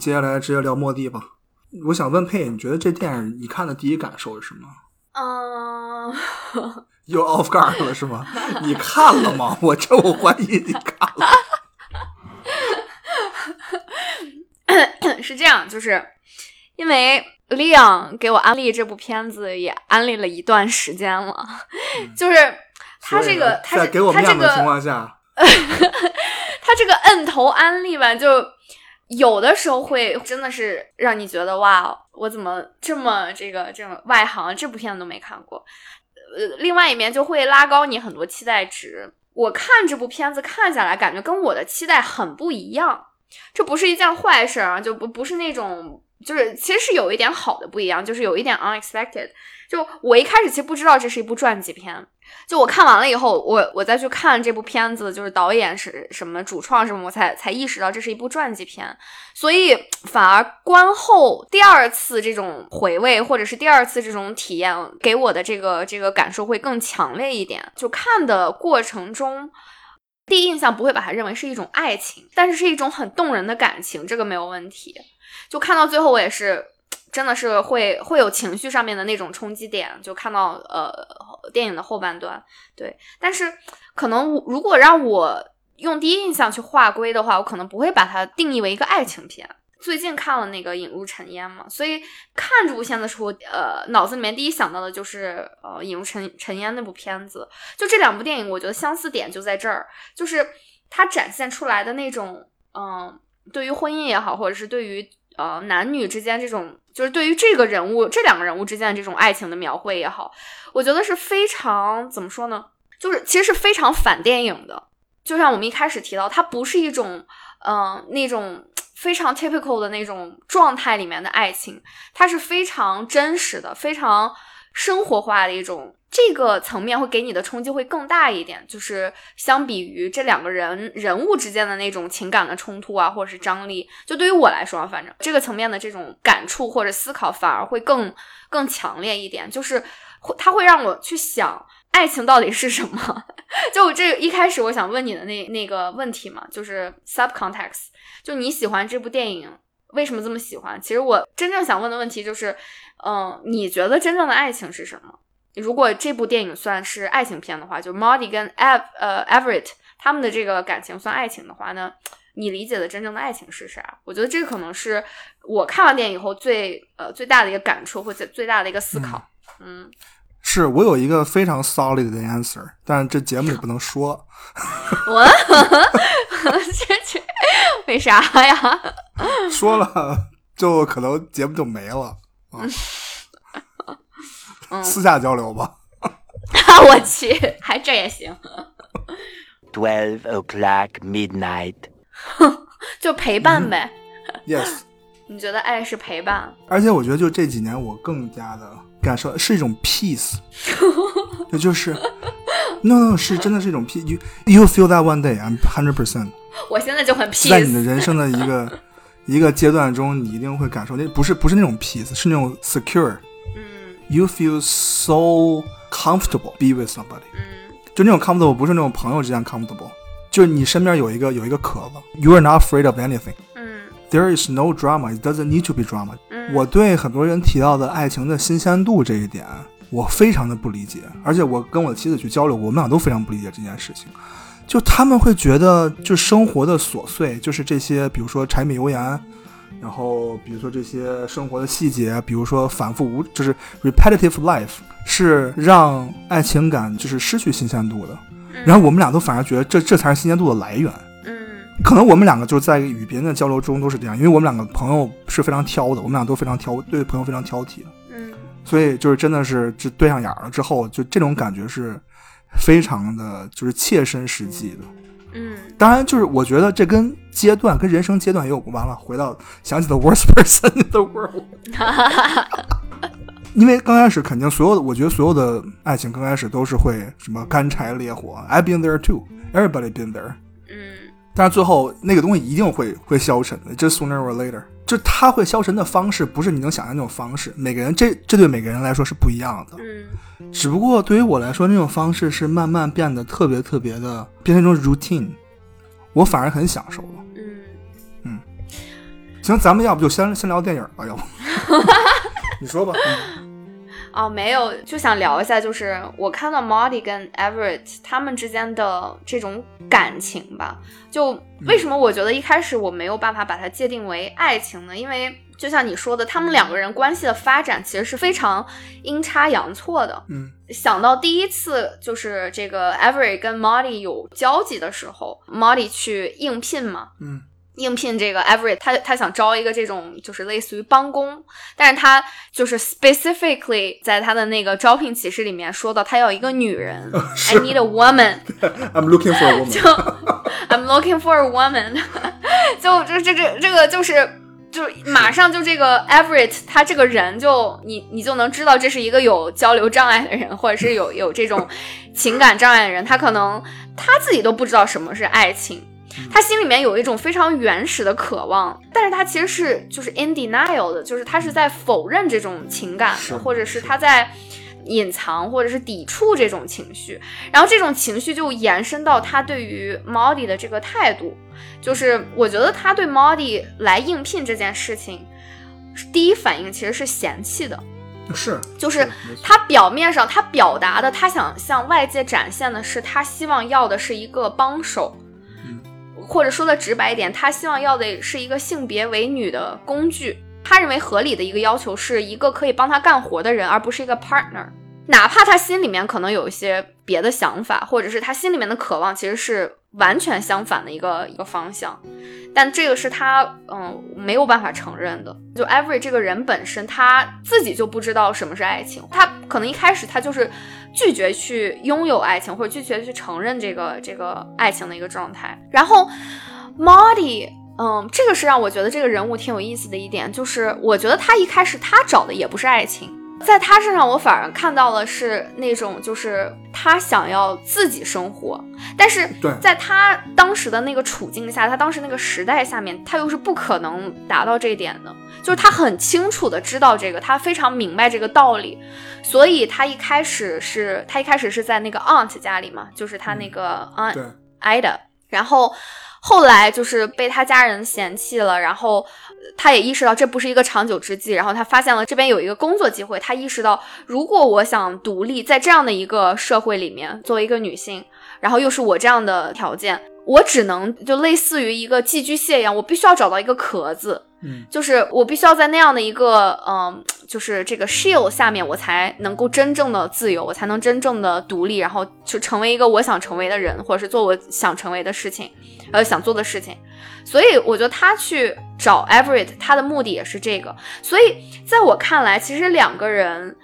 [SPEAKER 4] 接下来直接聊莫蒂吧。我想问佩，你觉得这电影你看的第一感受是什么？
[SPEAKER 3] 嗯，
[SPEAKER 4] 又 off guard 了是吗？你看了吗？我这我怀疑你看了。
[SPEAKER 3] 是这样，就是因为 Leon 给我安利这部片子也安利了一段时间了，就是他这个他
[SPEAKER 4] 在给我面子的情况下，
[SPEAKER 3] 他这个摁头安利吧，就有的时候会真的是让你觉得哇，我怎么这么这个这种外行，这部片子都没看过。呃，另外一面就会拉高你很多期待值。我看这部片子看下来，感觉跟我的期待很不一样。这不是一件坏事啊，就不不是那种就是其实是有一点好的不一样，就是有一点 unexpected。就我一开始其实不知道这是一部传记片，就我看完了以后，我我再去看这部片子，就是导演是什么、主创什么，我才才意识到这是一部传记片。所以反而观后第二次这种回味，或者是第二次这种体验，给我的这个这个感受会更强烈一点。就看的过程中。第一印象不会把它认为是一种爱情，但是是一种很动人的感情，这个没有问题。就看到最后，我也是真的是会会有情绪上面的那种冲击点。就看到呃电影的后半段，对，但是可能如果让我用第一印象去划归的话，我可能不会把它定义为一个爱情片。最近看了那个《引入尘烟》嘛，所以看这部片的时候，呃，脑子里面第一想到的就是呃《引入尘尘烟》那部片子。就这两部电影，我觉得相似点就在这儿，就是它展现出来的那种，嗯，对于婚姻也好，或者是对于呃男女之间这种，就是对于这个人物这两个人物之间的这种爱情的描绘也好，我觉得是非常怎么说呢？就是其实是非常反电影的。就像我们一开始提到，它不是一种，嗯，那种。非常 typical 的那种状态里面的爱情，它是非常真实的、非常生活化的一种，这个层面会给你的冲击会更大一点。就是相比于这两个人人物之间的那种情感的冲突啊，或者是张力，就对于我来说，反正这个层面的这种感触或者思考反而会更更强烈一点。就是会，它会让我去想。爱情到底是什么？就这一开始我想问你的那那个问题嘛，就是 subcontext，就你喜欢这部电影，为什么这么喜欢？其实我真正想问的问题就是，嗯，你觉得真正的爱情是什么？如果这部电影算是爱情片的话，就 Marty 跟 Ev 呃 Everett 他们的这个感情算爱情的话呢，你理解的真正的爱情是啥？我觉得这可能是我看完电影以后最呃最大的一个感触或者最大的一个思考，嗯。
[SPEAKER 4] 是我有一个非常 solid 的 answer，但是这节目里不能说。
[SPEAKER 3] 我 这这为啥呀？
[SPEAKER 4] 说了就可能节目就没了
[SPEAKER 3] 啊。
[SPEAKER 4] 私下交流吧。
[SPEAKER 3] 我去，还这也行。
[SPEAKER 5] Twelve o'clock midnight。
[SPEAKER 3] 就陪伴呗。
[SPEAKER 4] Yes。
[SPEAKER 3] 你觉得爱是陪伴？
[SPEAKER 4] 而且我觉得，就这几年，我更加的感受是一种 peace，也就是，no，是真的是一种 peace。You feel that one day, I'm hundred percent。
[SPEAKER 3] 我现在就很 peace。
[SPEAKER 4] 在你的人生的一个一个阶段中，你一定会感受那不是不是那种 peace，是那种 secure。
[SPEAKER 3] 嗯。
[SPEAKER 4] You feel so comfortable be with somebody。
[SPEAKER 3] 嗯。
[SPEAKER 4] 就那种 comfortable 不是那种朋友之间 comfortable，就是你身边有一个有一个壳子，You are not afraid of anything。There is no drama. It doesn't need to be drama. 我对很多人提到的爱情的新鲜度这一点，我非常的不理解。而且我跟我的妻子去交流，我们俩都非常不理解这件事情。就他们会觉得，就生活的琐碎，就是这些，比如说柴米油盐，然后比如说这些生活的细节，比如说反复无，就是 repetitive life，是让爱情感就是失去新鲜度的。然后我们俩都反而觉得这这才是新鲜度的来源。嗯可能我们两个就在与别人的交流中都是这样，因为我们两个朋友是非常挑的，我们俩都非常挑，对朋友非常挑剔的。
[SPEAKER 3] 嗯，
[SPEAKER 4] 所以就是真的是就对上眼了之后，就这种感觉是非常的，就是切身实际的。
[SPEAKER 3] 嗯，
[SPEAKER 4] 当然就是我觉得这跟阶段跟人生阶段也有完了。回到想起的 worst person in the world，因为刚开始肯定所有的，我觉得所有的爱情刚开始都是会什么干柴烈火，I've been there too，everybody been there。但是最后那个东西一定会会消沉的，just sooner or later。就它会消沉的方式，不是你能想象那种方式。每个人这这对每个人来说是不一样的。
[SPEAKER 3] 嗯。
[SPEAKER 4] 只不过对于我来说，那种方式是慢慢变得特别特别的，变成一种 routine。我反而很享受了。
[SPEAKER 3] 嗯。
[SPEAKER 4] 嗯。行，咱们要不就先先聊电影吧，要不？你说吧。
[SPEAKER 3] 哦，没有，就想聊一下，就是我看到 Marty 跟 Everett 他们之间的这种感情吧。就为什么我觉得一开始我没有办法把它界定为爱情呢？因为就像你说的，他们两个人关系的发展其实是非常阴差阳错的。
[SPEAKER 4] 嗯，
[SPEAKER 3] 想到第一次就是这个 Everett 跟 Marty 有交集的时候，Marty 去应聘嘛。
[SPEAKER 4] 嗯。
[SPEAKER 3] 应聘这个 Everett，他他想招一个这种就是类似于帮工，但是他就是 specifically 在他的那个招聘启事里面说到他要一个女人，I need a woman。
[SPEAKER 4] I'm looking for a woman。
[SPEAKER 3] 就 I'm looking for a woman。就这这这这个就是就马上就这个 Everett 他这个人就你你就能知道这是一个有交流障碍的人，或者是有有这种情感障碍的人，他可能他自己都不知道什么是爱情。他心里面有一种非常原始的渴望，但是他其实是就是 in denial 的，就是他是在否认这种情感的，或者是他在隐藏或者是抵触这种情绪，然后这种情绪就延伸到他对于 Molly 的这个态度，就是我觉得他对 Molly 来应聘这件事情，第一反应其实是嫌弃的，
[SPEAKER 4] 是
[SPEAKER 3] 就是他表面上他表达的，他想向外界展现的是他希望要的是一个帮手，
[SPEAKER 4] 嗯
[SPEAKER 3] 或者说的直白一点，他希望要的是一个性别为女的工具。他认为合理的一个要求是一个可以帮他干活的人，而不是一个 partner。哪怕他心里面可能有一些别的想法，或者是他心里面的渴望其实是完全相反的一个一个方向，但这个是他嗯没有办法承认的。就 Every 这个人本身他自己就不知道什么是爱情，他可能一开始他就是拒绝去拥有爱情，或者拒绝去承认这个这个爱情的一个状态。然后 Marty。嗯，这个是让我觉得这个人物挺有意思的一点，就是我觉得他一开始他找的也不是爱情，在他身上我反而看到了是那种就是他想要自己生活，但是在他当时的那个处境下，他当时那个时代下面，他又是不可能达到这一点的，就是他很清楚的知道这个，他非常明白这个道理，所以他一开始是他一开始是在那个 aunt 家里嘛，就是他那个 aunt
[SPEAKER 4] 对。
[SPEAKER 3] Ida，然后后来就是被他家人嫌弃了，然后呃他也意识到这不是一个长久之计，然后他发现了这边有一个工作机会，他意识到如果我想独立，在这样的一个社会里面，作为一个女性，然后又是我这样的条件。我只能就类似于一个寄居蟹一样，我必须要找到一个壳子，
[SPEAKER 4] 嗯，
[SPEAKER 3] 就是我必须要在那样的一个嗯，就是这个 shield 下面，我才能够真正的自由，我才能真正的独立，然后就成为一个我想成为的人，或者是做我想成为的事情，呃，想做的事情。所以我觉得他去找 Everett，他的目的也是这个。所以在我看来，其实两个人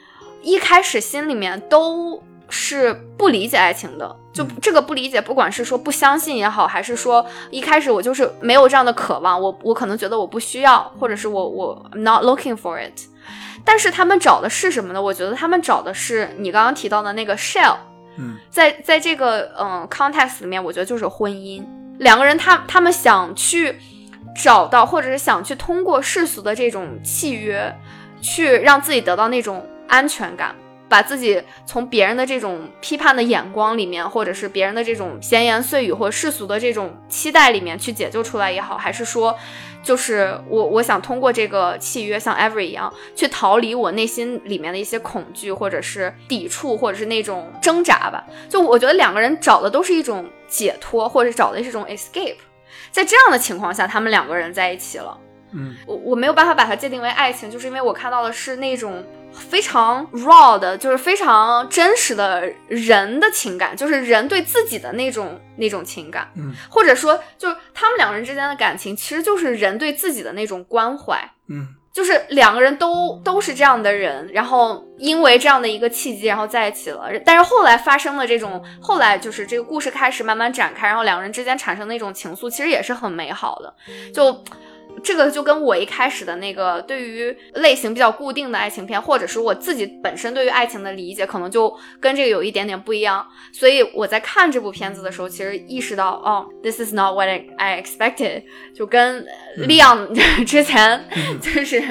[SPEAKER 3] 一开始心里面都是不理解爱情的。就这个不理解，不管是说不相信也好，还是说一开始我就是没有这样的渴望，我我可能觉得我不需要，或者是我我 not looking for it。但是他们找的是什么呢？我觉得他们找的是你刚刚提到的那个 shell。
[SPEAKER 4] 嗯，
[SPEAKER 3] 在在这个嗯 context 里面，我觉得就是婚姻。两个人他他们想去找到，或者是想去通过世俗的这种契约，去让自己得到那种安全感，把自己从别人的这种批判的眼光里面，或者是别人的这种闲言碎语或世俗的这种期待里面去解救出来也好，还是说，就是我我想通过这个契约，像 Every 一样，去逃离我内心里面的一些恐惧，或者是抵触，或者是那种挣扎吧。就我觉得两个人找的都是一种解脱，或者找的是一种 escape。在这样的情况下，他们两个人在一起了。
[SPEAKER 4] 嗯，
[SPEAKER 3] 我我没有办法把它界定为爱情，就是因为我看到的是那种非常 raw 的，就是非常真实的人的情感，就是人对自己的那种那种情感，
[SPEAKER 4] 嗯，
[SPEAKER 3] 或者说，就是他们两个人之间的感情，其实就是人对自己的那种关怀。
[SPEAKER 4] 嗯，
[SPEAKER 3] 就是两个人都都是这样的人，然后因为这样的一个契机，然后在一起了。但是后来发生了这种，后来就是这个故事开始慢慢展开，然后两个人之间产生那种情愫，其实也是很美好的。就这个就跟我一开始的那个对于类型比较固定的爱情片，或者是我自己本身对于爱情的理解，可能就跟这个有一点点不一样。所以我在看这部片子的时候，其实意识到，哦，this is not what I expected，就跟利昂之前就是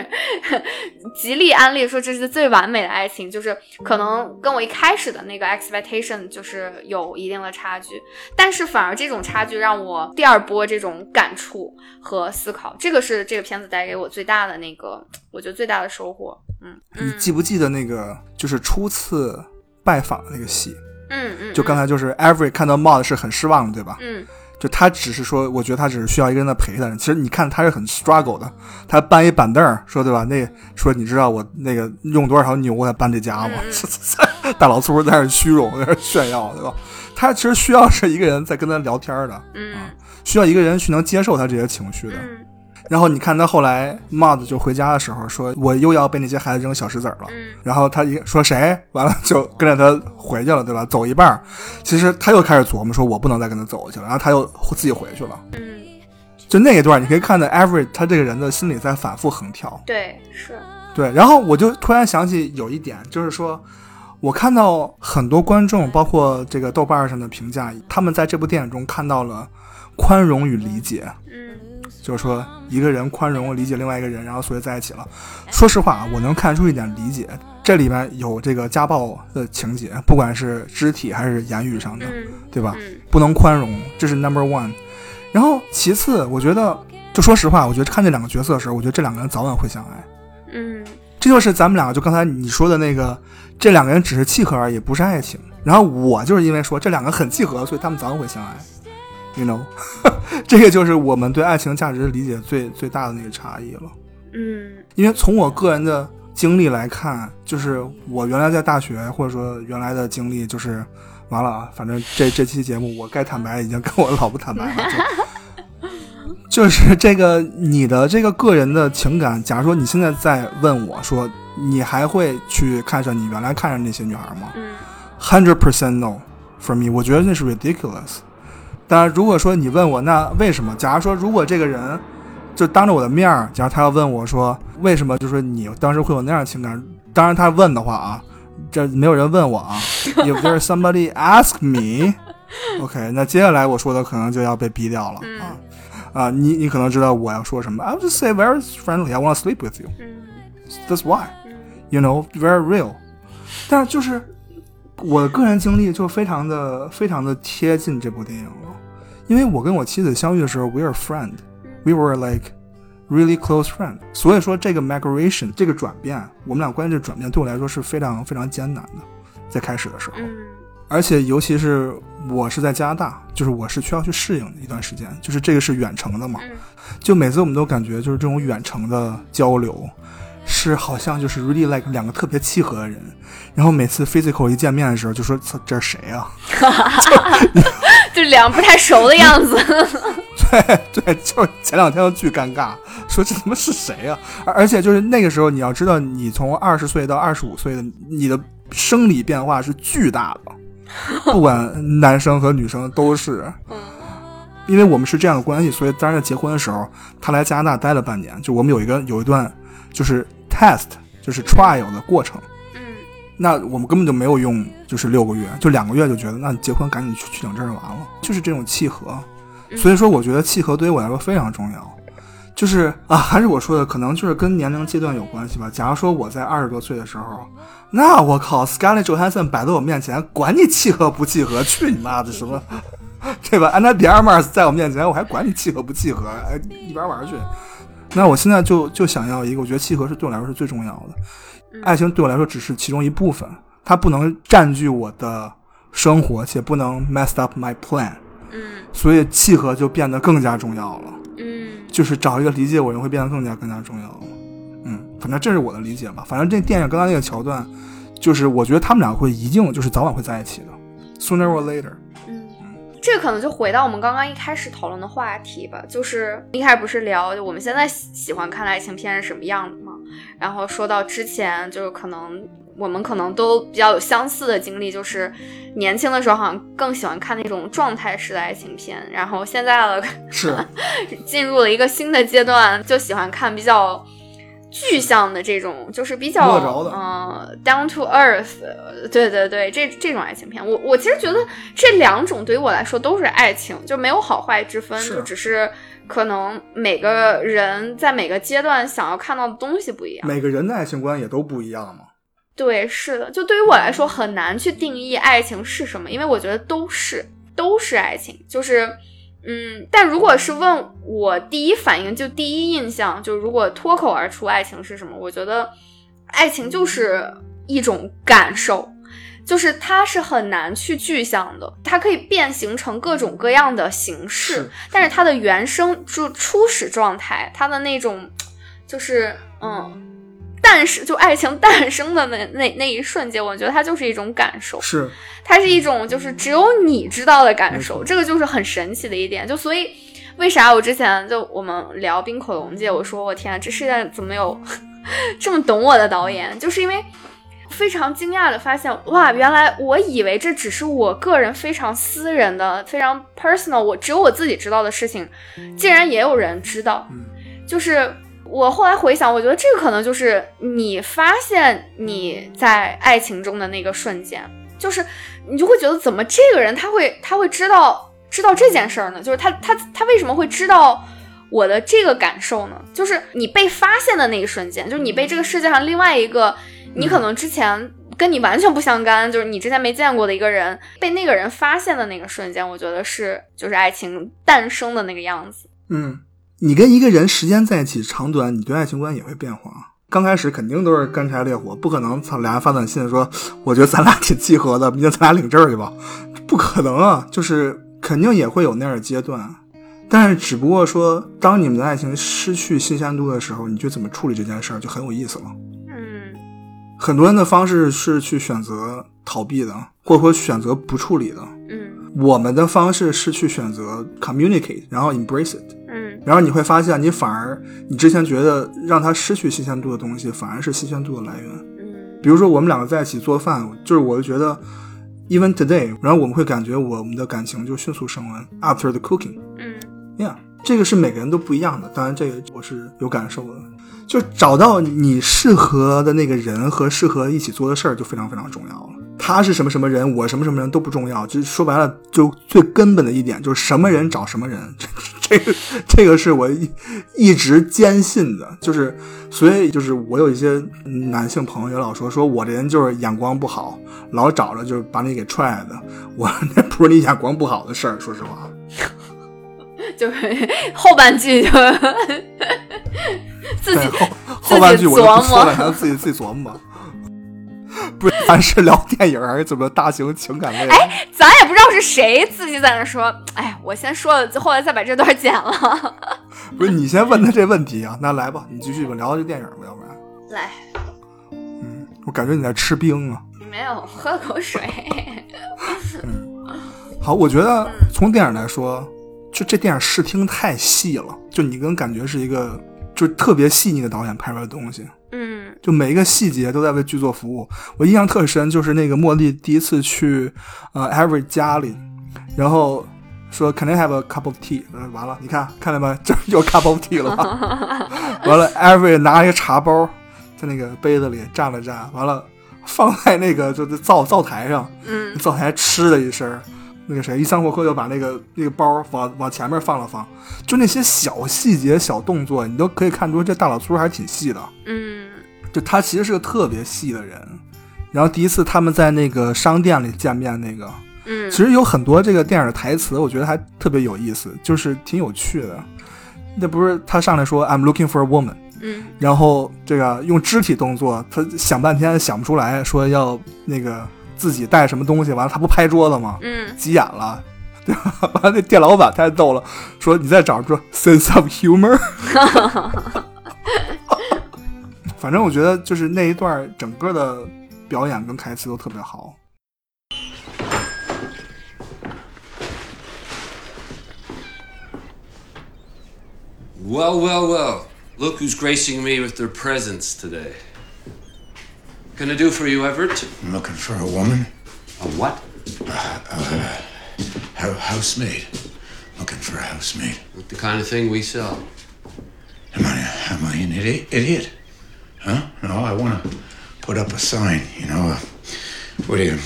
[SPEAKER 3] 极力安利说这是最完美的爱情，就是可能跟我一开始的那个 expectation 就是有一定的差距，但是反而这种差距让我第二波这种感触和思考，这个是这个片子带给我最大的那个，我觉得最大的收获。嗯
[SPEAKER 4] 你记不记得那个就是初次拜访的那个戏？
[SPEAKER 3] 嗯嗯，
[SPEAKER 4] 就刚才就是 Every 看到 Maud 是很失望的，对吧？
[SPEAKER 3] 嗯
[SPEAKER 4] 就他只是说，我觉得他只是需要一个人在陪他。其实你看他是很 struggle 的，他搬一板凳儿，说对吧？那说你知道我那个用多少条牛才搬这家吗？大老粗在那虚荣，在那炫耀，对吧？他其实需要是一个人在跟他聊天的，
[SPEAKER 3] 嗯
[SPEAKER 4] 需要一个人去能接受他这些情绪的。
[SPEAKER 3] 嗯
[SPEAKER 4] 然后你看他后来 Maud 就回家的时候说，我又要被那些孩子扔小石子儿了。
[SPEAKER 3] 嗯。
[SPEAKER 4] 然后他一说谁，完了就跟着他回去了，对吧？走一半。儿，其实他又开始琢磨，说我不能再跟他走下去了，然后他又自己回去了。
[SPEAKER 3] 嗯。
[SPEAKER 4] 就那一段，你可以看到 Everett 他这个人的心里在反复横跳。
[SPEAKER 3] 对，是，
[SPEAKER 4] 对，然后我就突然想起有一点，就是说，我看到很多观众，包括这个豆瓣上的评价，他们在这部电影中看到了宽容与理解，
[SPEAKER 3] 嗯
[SPEAKER 4] 就是说一个人宽容理解另外一个人，然后所以在一起了。说实话啊，我能看出一点理解，这里面有这个家暴的情节，不管是肢体还是言语上的，
[SPEAKER 3] 嗯
[SPEAKER 4] 对吧？
[SPEAKER 3] 嗯
[SPEAKER 4] 不能宽容，这是 number one。然后其次，我觉得，就说实话，我觉得看这两个角色的时候，我觉得这两个人早晚会相爱。
[SPEAKER 3] 嗯
[SPEAKER 4] 这就是咱们两个，就刚才你说的那个，这两个人只是契合而已，不是爱情。然后我就是因为说这两个很契合，所以他们早晚会相爱。You know，这个就是我们对爱情价值理解最最大的那个差异了。
[SPEAKER 3] 嗯
[SPEAKER 4] 因为从我个人的经历来看，就是我原来在大学或者说原来的经历，就是完了啊，反正这这期节目我该坦白已经跟我老婆坦白了，就 就是这个你的这个个人的情感，假如说你现在在问我说，你还会去看上你原来看上那些女孩吗
[SPEAKER 3] 嗯
[SPEAKER 4] ？Hundred percent no for me，我觉得那是 ridiculous。当然，如果说你问我那为什么，假如说如果这个人就当着我的面儿，假如他要问我说为什么，就是你当时会有那样的情感，当然他问的话啊，这没有人问我啊，If there's somebody ask me，OK，、那接下来我说的可能就要被逼掉了
[SPEAKER 3] 嗯。
[SPEAKER 4] 啊啊，你你可能知道我要说什么，I would just say very friendly，I want to sleep with you。
[SPEAKER 3] 嗯。
[SPEAKER 4] That's why, you know, very real. 但是就是我个人经历就非常的非常的贴近这部电影了，因为我跟我妻子相遇的时候，we are friend, we were like really close friend。所以说这个 migration 这个转变，我们俩关系的转变对我来说是非常非常艰难的，在开始的时候。
[SPEAKER 3] 嗯
[SPEAKER 4] 而且尤其是我是在加拿大，就是我是需要去适应一段时间，就是这个是远程的嘛，
[SPEAKER 3] 嗯
[SPEAKER 4] 就每次我们都感觉就是这种远程的交流，是好像就是 really like 两个特别契合的人，然后每次 physical 一见面的时候就说操这是谁啊？
[SPEAKER 3] 就两个不太熟的样子。
[SPEAKER 4] 对对，就是前两天都巨尴尬，说这他妈是谁啊？而而且就是那个时候你要知道，你从二十岁到二十五岁的你的生理变化是巨大的，不管男生和女生都是。
[SPEAKER 3] 嗯
[SPEAKER 4] 因为我们是这样的关系，所以当时在结婚的时候，他来加拿大待了半年，就我们有一个有一段就是 test，就是 trial 的过程。
[SPEAKER 3] 嗯
[SPEAKER 4] 那我们根本就没有用，就是六个月，就两个月就觉得，那你结婚赶紧去去领证就完了，就是这种契合。所以说，我觉得契合对于我来说非常重要。就是啊，还是我说的，可能就是跟年龄阶段有关系吧。假如说我在二十多岁的时候，那我靠，Scarlett Johansson 摆在我面前，管你契合不契合，去你妈的什么，对吧？安娜迪尔马斯在我面前，我还管你契合不契合，哎，一边玩去。那我现在就就想要一个，我觉得契合是对我来说是最重要的。爱情对我来说只是其中一部分，它不能占据我的生活，且不能 mess up my plan。
[SPEAKER 3] 嗯
[SPEAKER 4] 所以契合就变得更加重要了，
[SPEAKER 3] 嗯
[SPEAKER 4] 就是找一个理解我人会变得更加更加重要了。嗯，反正这是我的理解吧。反正这电影刚刚那个桥段，就是我觉得他们俩会一定就是早晚会在一起的，sooner or later。
[SPEAKER 3] 嗯，这个可能就回到我们刚刚一开始讨论的话题吧，就是一开始不是聊我们现在喜喜欢看的爱情片是什么样的吗？然后说到之前，就是可能我们可能都比较有相似的经历，就是年轻的时候好像更喜欢看那种状态式的爱情片，然后现在了
[SPEAKER 4] 是，
[SPEAKER 3] 进入了一个新的阶段，就喜欢看比较具象的这种，就是比较
[SPEAKER 4] 摸得着的
[SPEAKER 3] 呃 down to earth，呃对对对，这这种爱情片，我我其实觉得这两种对于我来说都是爱情，就没有好坏之分，就只是可能每个人在每个阶段想要看到的东西不一样。
[SPEAKER 4] 每个人的爱情观也都不一样嘛。
[SPEAKER 3] 对，是的，就对于我来说很难去定义爱情是什么，因为我觉得都是都是爱情，就是嗯，但如果是问我第一反应，就第一印象，就如果脱口而出爱情是什么，我觉得爱情就是一种感受。就是它是很难去具象的，它可以变形成各种各样的形式，
[SPEAKER 4] 是
[SPEAKER 3] 但是它的原生就初始状态，它的那种就是嗯，诞生就爱情诞生的那那那一瞬间，我觉得它就是一种感受，
[SPEAKER 4] 是，
[SPEAKER 3] 它是一种就是只有你知道的感受，这个就是很神奇的一点。就所以为啥我之前就我们聊冰口龙介，我说我天啊，这世界上怎么有 这么懂我的导演？就是因为非常惊讶的发现，哇，原来我以为这只是我个人非常私人的、非常 personal，我只有我自己知道的事情，竟然也有人知道。
[SPEAKER 4] 嗯
[SPEAKER 3] 就是我后来回想，我觉得这个可能就是你发现你在爱情中的那个瞬间，就是你就会觉得怎么这个人他会他会知道知道这件事儿呢？就是他他他为什么会知道？我的这个感受呢，就是你被发现的那一瞬间，就是你被这个世界上另外一个你可能之前跟你完全不相干，就是你之前没见过的一个人被那个人发现的那个瞬间，我觉得是就是爱情诞生的那个样子。
[SPEAKER 4] 嗯，你跟一个人时间在一起长短，你对爱情观也会变化。刚开始肯定都是干柴烈火，不可能操俩人发短信说，我觉得咱俩挺契合的，明天咱俩领证去吧，不可能啊！就是肯定也会有那样的阶段，但是只不过说，当你们的爱情失去新鲜度的时候，你就怎么处理这件事儿就很有意思了。
[SPEAKER 3] 嗯
[SPEAKER 4] 很多人的方式是去选择逃避的，或者说选择不处理的。
[SPEAKER 3] 嗯
[SPEAKER 4] 我们的方式是去选择 communicate，然后 embrace it。
[SPEAKER 3] 嗯
[SPEAKER 4] 然后你会发现，你反而你之前觉得让它失去新鲜度的东西，反而是新鲜度的来源。
[SPEAKER 3] 嗯
[SPEAKER 4] 比如说，我们两个在一起做饭，就是我就觉得，even today，然后我们会感觉我们的感情就迅速升温。After the cooking，
[SPEAKER 3] 嗯
[SPEAKER 4] yeah，这个是每个人都不一样的。当然，这个我是有感受的。就找到你适合的那个人和适合一起做的事儿，就非常非常重要了。他是什么什么人，我什么什么人都不重要，就说白了，就最根本的一点就是什么人找什么人。这 这个这个是我一一直坚信的，就是所以就是我有一些男性朋友老说说我这人就是眼光不好，老找着就是把你给踹的。我 那不是你眼光不好的事儿，说实话。
[SPEAKER 3] 就是后半句就 自己
[SPEAKER 4] 后后半句我就说了，咱自己自己琢磨吧。不是，咱是聊电影还是怎么大型情感类哎？
[SPEAKER 3] 咱也不知道是谁自己在那说，哎，我先说了，后来再把这段剪了。
[SPEAKER 4] 不是你先问他这问题啊？那来吧，你继续吧，聊聊这电影吧，要不然，
[SPEAKER 3] 来，
[SPEAKER 4] 嗯，我感觉你在吃冰啊。
[SPEAKER 3] 没有，喝口水。
[SPEAKER 4] 嗯好，我觉得从电影来说，就这电影视听太细了，就你跟感觉是一个就是特别细腻的导演拍出来的东西。
[SPEAKER 3] 嗯
[SPEAKER 4] 就每一个细节都在为剧作服务。我印象特深，就是那个茉莉第一次去呃 Every 家里，然后说 Can I have a cup of tea？呃，完了，你看看见没？这有 cup of tea 了吧？完了，Every 拿一个茶包在那个杯子里蘸了蘸，完了放在那个就是灶灶台上，
[SPEAKER 3] 嗯
[SPEAKER 4] 灶台嗤的一声。那个谁，伊桑霍克就把那个那个包往往前面放了放，就那些小细节、小动作，你都可以看出这大老粗还挺细的。
[SPEAKER 3] 嗯
[SPEAKER 4] 就他其实是个特别细的人。然后第一次他们在那个商店里见面，那个
[SPEAKER 3] 嗯，
[SPEAKER 4] 其实有很多这个电影的台词，我觉得还特别有意思，就是挺有趣的。那不是他上来说 "I'm looking for a woman"，
[SPEAKER 3] 嗯
[SPEAKER 4] 然后这个用肢体动作，他想半天想不出来，说要那个自己带什么东西，完了他不拍桌子吗？
[SPEAKER 3] 嗯
[SPEAKER 4] 急眼了，对吧？完了那店老板太逗了，说你再找说 sense of humor。反正我觉得就是那一段整个的表演跟台词都特别好。
[SPEAKER 6] Well, well, well. Look who's gracing me with their presence today. Can I do for you, Everett?
[SPEAKER 7] I'm looking for a woman,
[SPEAKER 6] A what?
[SPEAKER 7] a housemaid. Looking for a housemaid.
[SPEAKER 6] Not the kind of thing we sell.
[SPEAKER 7] Am I, am I an idiot? Idiot? Huh? No, I want to put up a sign. You know, uh, what do you,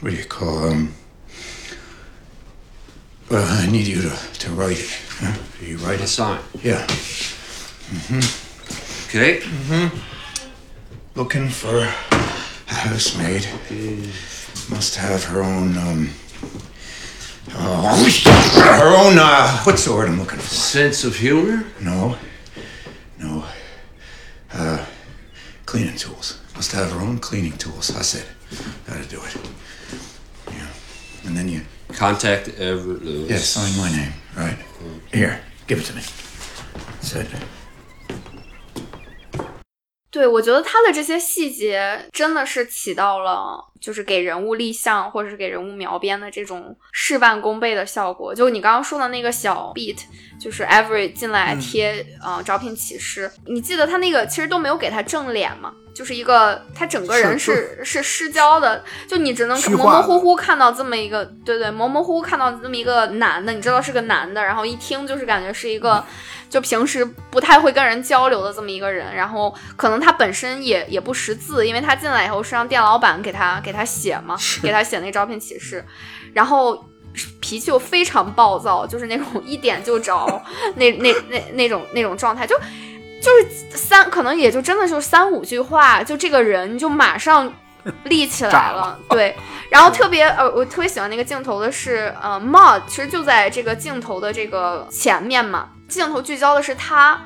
[SPEAKER 7] what do you call um? Well, I need you to, to write it. Huh? You write
[SPEAKER 6] A
[SPEAKER 7] it?
[SPEAKER 6] sign.
[SPEAKER 7] Yeah. Mm-hmm.
[SPEAKER 6] Okay?
[SPEAKER 7] Looking for a housemaid. Must have her own um. uh, her own uh. What's the word I'm looking for?
[SPEAKER 6] Sense of humor?
[SPEAKER 7] No. No. Uh, cleaning tools. Must have her own cleaning tools. That's it. Gotta do it. Yeah. And then you,
[SPEAKER 6] Contact Everett Lewis.
[SPEAKER 7] yeah, sign my name. Right. Here, give it to me. That's it.
[SPEAKER 3] 对，我觉得他的这些细节真的是起到了就是给人物立项或者是给人物描边的这种事半功倍的效果。就你刚刚说的那个小 beat，就是 Every 进来贴、呃招聘启事，你记得他那个其实都没有给他正脸嘛，就是一个他整个人是是失焦的，就你只能模模糊糊看到这么一个，对对，模模糊糊看到这么一个男的，你知道是个男的，然后一听就是感觉是一个。就平时不太会跟人交流的这么一个人，然后可能他本身也也不识字，因为他进来以后是让店老板给他给他写嘛，给他写那招聘启事，然后脾气又非常暴躁，就是那种 一点就着，那那那那种那种状态，就就是三可能也就真的就是三五句话，就这个人就马上 立起来了
[SPEAKER 4] 了，
[SPEAKER 3] 对，然后特别呃，我特别喜欢那个镜头的是，呃，Maud 其实就在这个镜头的这个前面嘛，镜头聚焦的是他。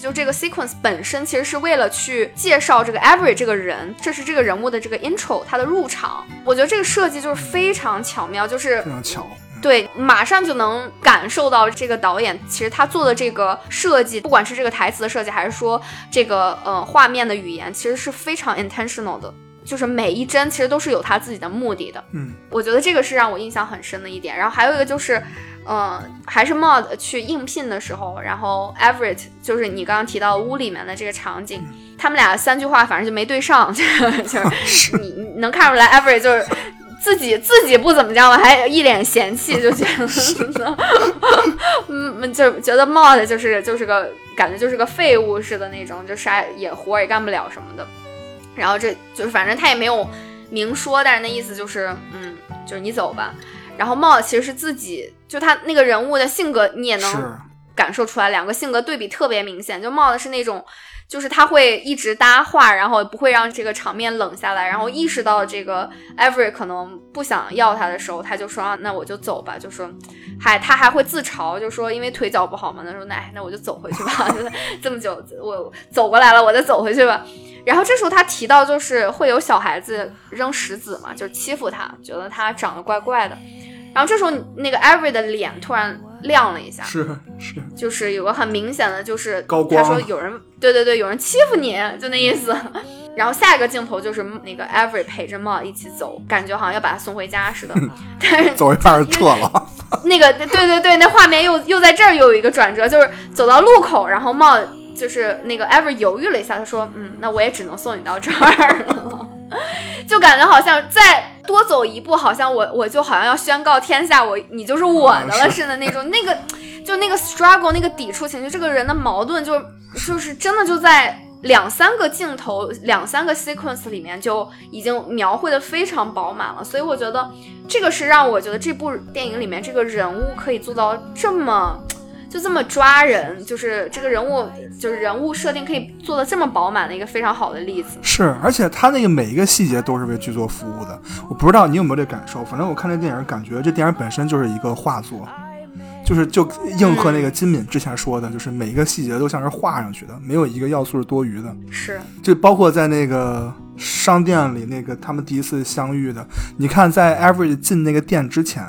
[SPEAKER 3] 就这个 sequence 本身其实是为了去介绍这个 Avery 这个人，这是这个人物的这个 intro，他的入场。我觉得这个设计就是非常巧妙，就是
[SPEAKER 4] 非常巧。
[SPEAKER 3] 对，马上就能感受到这个导演其实他做的这个设计，不管是这个台词的设计，还是说这个呃画面的语言，其实是非常 intentional 的，就是每一帧其实都是有他自己的目的的。
[SPEAKER 4] 嗯，
[SPEAKER 3] 我觉得这个是让我印象很深的一点。然后还有一个就是，呃，还是 Mod 去应聘的时候，然后 Everett 就是你刚刚提到屋里面的这个场景，他们俩三句话反正就没对上，就是 你你能看出来 Everett 就是。自己自己不怎么样了，还一脸嫌弃，就觉得，嗯，就觉得 Mod 就是就是个感觉就是个废物似的那种，就啥也活也干不了什么的。然后这就是反正他也没有明说，但是那意思就是，嗯，就是你走吧。然后 Mod 其实是自己，就他那个人物的性格，你也能感受出来，两个性格对比特别明显。就 Mod 是那种。就是他会一直搭话，然后不会让这个场面冷下来，然后意识到这个 Every 可能不想要他的时候，他就说，那我就走吧。就说，还他还会自嘲，就说因为腿脚不好嘛，他说那那我就走回去吧，就这么久我走过来了，我再走回去吧。然后这时候他提到就是会有小孩子扔石子嘛，就欺负他，觉得他长得怪怪的。然后这时候那个 Every 的脸突然亮了一下，
[SPEAKER 4] 是是，
[SPEAKER 3] 就是有个很明显的，就是
[SPEAKER 4] 高光
[SPEAKER 3] 他说有人，对对对，有人欺负你，就那意思。然后下一个镜头就是那个 Every 陪着 Maud 一起走，感觉好像要把他送回家似的。但是
[SPEAKER 4] 走一半儿撤了。
[SPEAKER 3] 那个对对对，那画面又又在这儿又有一个转折，就是走到路口，然后 Maud 就是那个 Every 犹豫了一下，他说：“嗯，那我也只能送你到这儿了。”就感觉好像再多走一步，好像我我就好像要宣告天下，我你就是我的了似的那种。那个就那个 struggle，那个抵触情绪，这个人的矛盾就就是真的就在两三个镜头、两三个 sequence 里面就已经描绘的非常饱满了。所以我觉得这个是让我觉得这部电影里面这个人物可以做到这么。就这么抓人，就是这个人物，就是人物设定可以做的这么饱满的一个非常好的例子。
[SPEAKER 4] 是，而且他那个每一个细节都是为剧作服务的。我不知道你有没有这感受，反正我看这电影，感觉这电影本身就是一个画作，就是就应和那个金敏之前说的，就是每一个细节都像是画上去的，没有一个要素是多余的。
[SPEAKER 3] 是，
[SPEAKER 4] 就包括在那个商店里，那个他们第一次相遇的，你看在 Average 进那个店之前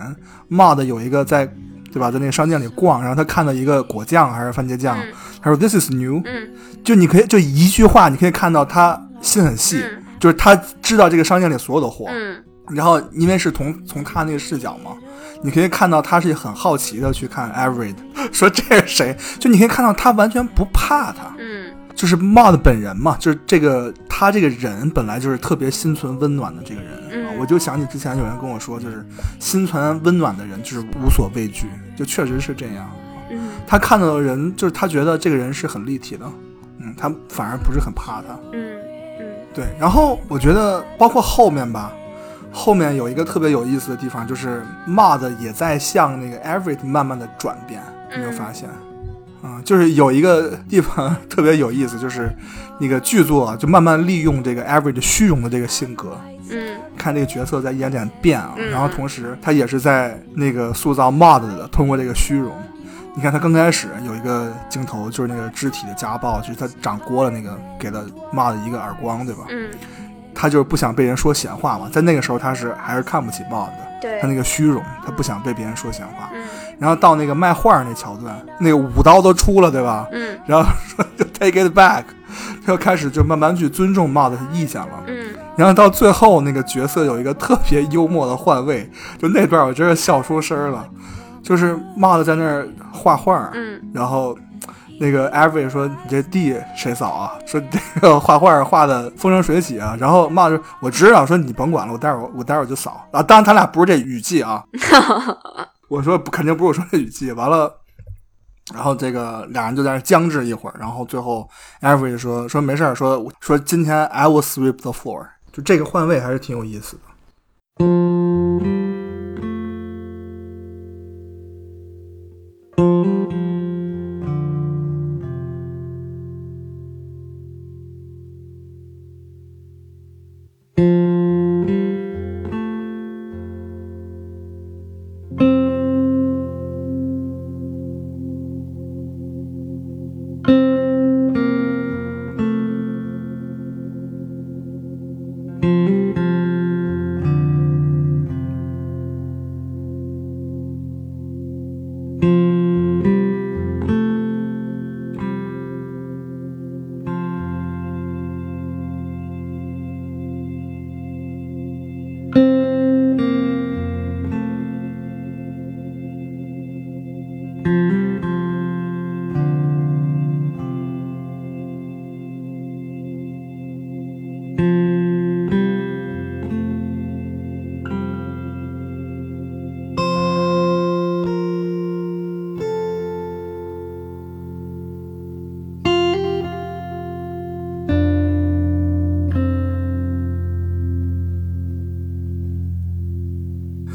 [SPEAKER 4] ，Mod 有一个在。对吧，在那个商店里逛，然后他看到一个果酱还是番茄酱，
[SPEAKER 3] 嗯
[SPEAKER 4] 他说 This is new，、
[SPEAKER 3] 嗯。
[SPEAKER 4] 就你可以就一句话，你可以看到他心很细，
[SPEAKER 3] 嗯
[SPEAKER 4] 就是他知道这个商店里所有的货，
[SPEAKER 3] 嗯。
[SPEAKER 4] 然后因为是从从他那个视角嘛，你可以看到他是很好奇的去看 Everett，说这是谁，就你可以看到他完全不怕他，
[SPEAKER 3] 嗯
[SPEAKER 4] 就是 Mod 本人嘛，就是这个他这个人本来就是特别心存温暖的这个人、
[SPEAKER 3] 嗯
[SPEAKER 4] 啊，我就想起之前有人跟我说，就是心存温暖的人就是无所畏惧，就确实是这样。
[SPEAKER 3] 嗯
[SPEAKER 4] 他看到的人，就是他觉得这个人是很立体的，嗯，他反而不是很怕他。
[SPEAKER 3] 嗯嗯
[SPEAKER 4] 对，然后我觉得包括后面吧，后面有一个特别有意思的地方，就是 Mod 也在向那个 Everett 慢慢的转变，有没有发现？嗯，就是有一个地方 特别有意思，就是那个剧作啊就慢慢利用这个 Average 虚荣的这个性格，
[SPEAKER 3] 嗯
[SPEAKER 4] 看这个角色在一点点变啊，
[SPEAKER 3] 嗯
[SPEAKER 4] 然后同时他也是在那个塑造 Mod 的，通过这个虚荣。你看他刚开始有一个镜头，就是那个肢体的家暴，就是他掌锅了那个，给了 Mod 一个耳光，对吧？
[SPEAKER 3] 嗯，
[SPEAKER 4] 他就是不想被人说闲话嘛，在那个时候他是还是看不起 Mod 的，
[SPEAKER 3] 对
[SPEAKER 4] 他，那个虚荣，他不想被别人说闲话。
[SPEAKER 3] 嗯
[SPEAKER 4] 然后到那个卖画那桥段，那个舞刀都出了，对吧？
[SPEAKER 3] 嗯
[SPEAKER 4] 然后说就 take it back，他就开始就慢慢去尊重帽子的意见了。
[SPEAKER 3] 嗯
[SPEAKER 4] 然然后到最后那个角色有一个特别幽默的换位，就那段我真是笑出声了，就是帽子在那儿画画，
[SPEAKER 8] 嗯，
[SPEAKER 4] 然后那个 Avery 说：“你这地谁扫啊？”说这个画画画的风生水起啊。然后帽子说：“我知道。”说你甭管了，我待会儿我待会儿就扫啊。当然他俩不是这语气啊。我说不肯定不是我说的语气。完了，然后这个俩人就在那僵持一会儿，然后最后艾弗也说：“说没事儿，说说今天 I will sweep the floor。”就这个换位还是挺有意思的。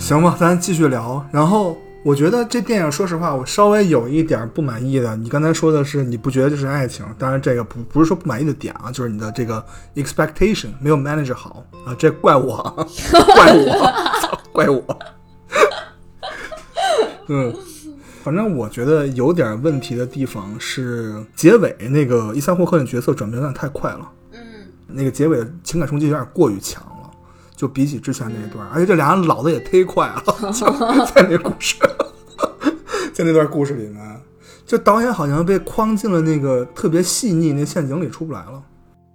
[SPEAKER 4] 行吧，咱继续聊。然后我觉得这电影，说实话，我稍微有一点不满意的。你刚才说的是你不觉得这是爱情？当然，这个不不是说不满意的点啊，就是你的这个 expectation 没有 manage 好啊，这怪我，怪我，怪我。嗯，反正我觉得有点问题的地方是结尾那个伊桑霍克的角色转变有点太快了。
[SPEAKER 8] 嗯，
[SPEAKER 4] 那个结尾的情感冲击有点过于强了，就比起之前那一段，而且这俩人老的也忒快了，就 在那故事，在那段故事里面，就导演好像被框进了那个特别细腻那陷阱里出不来了。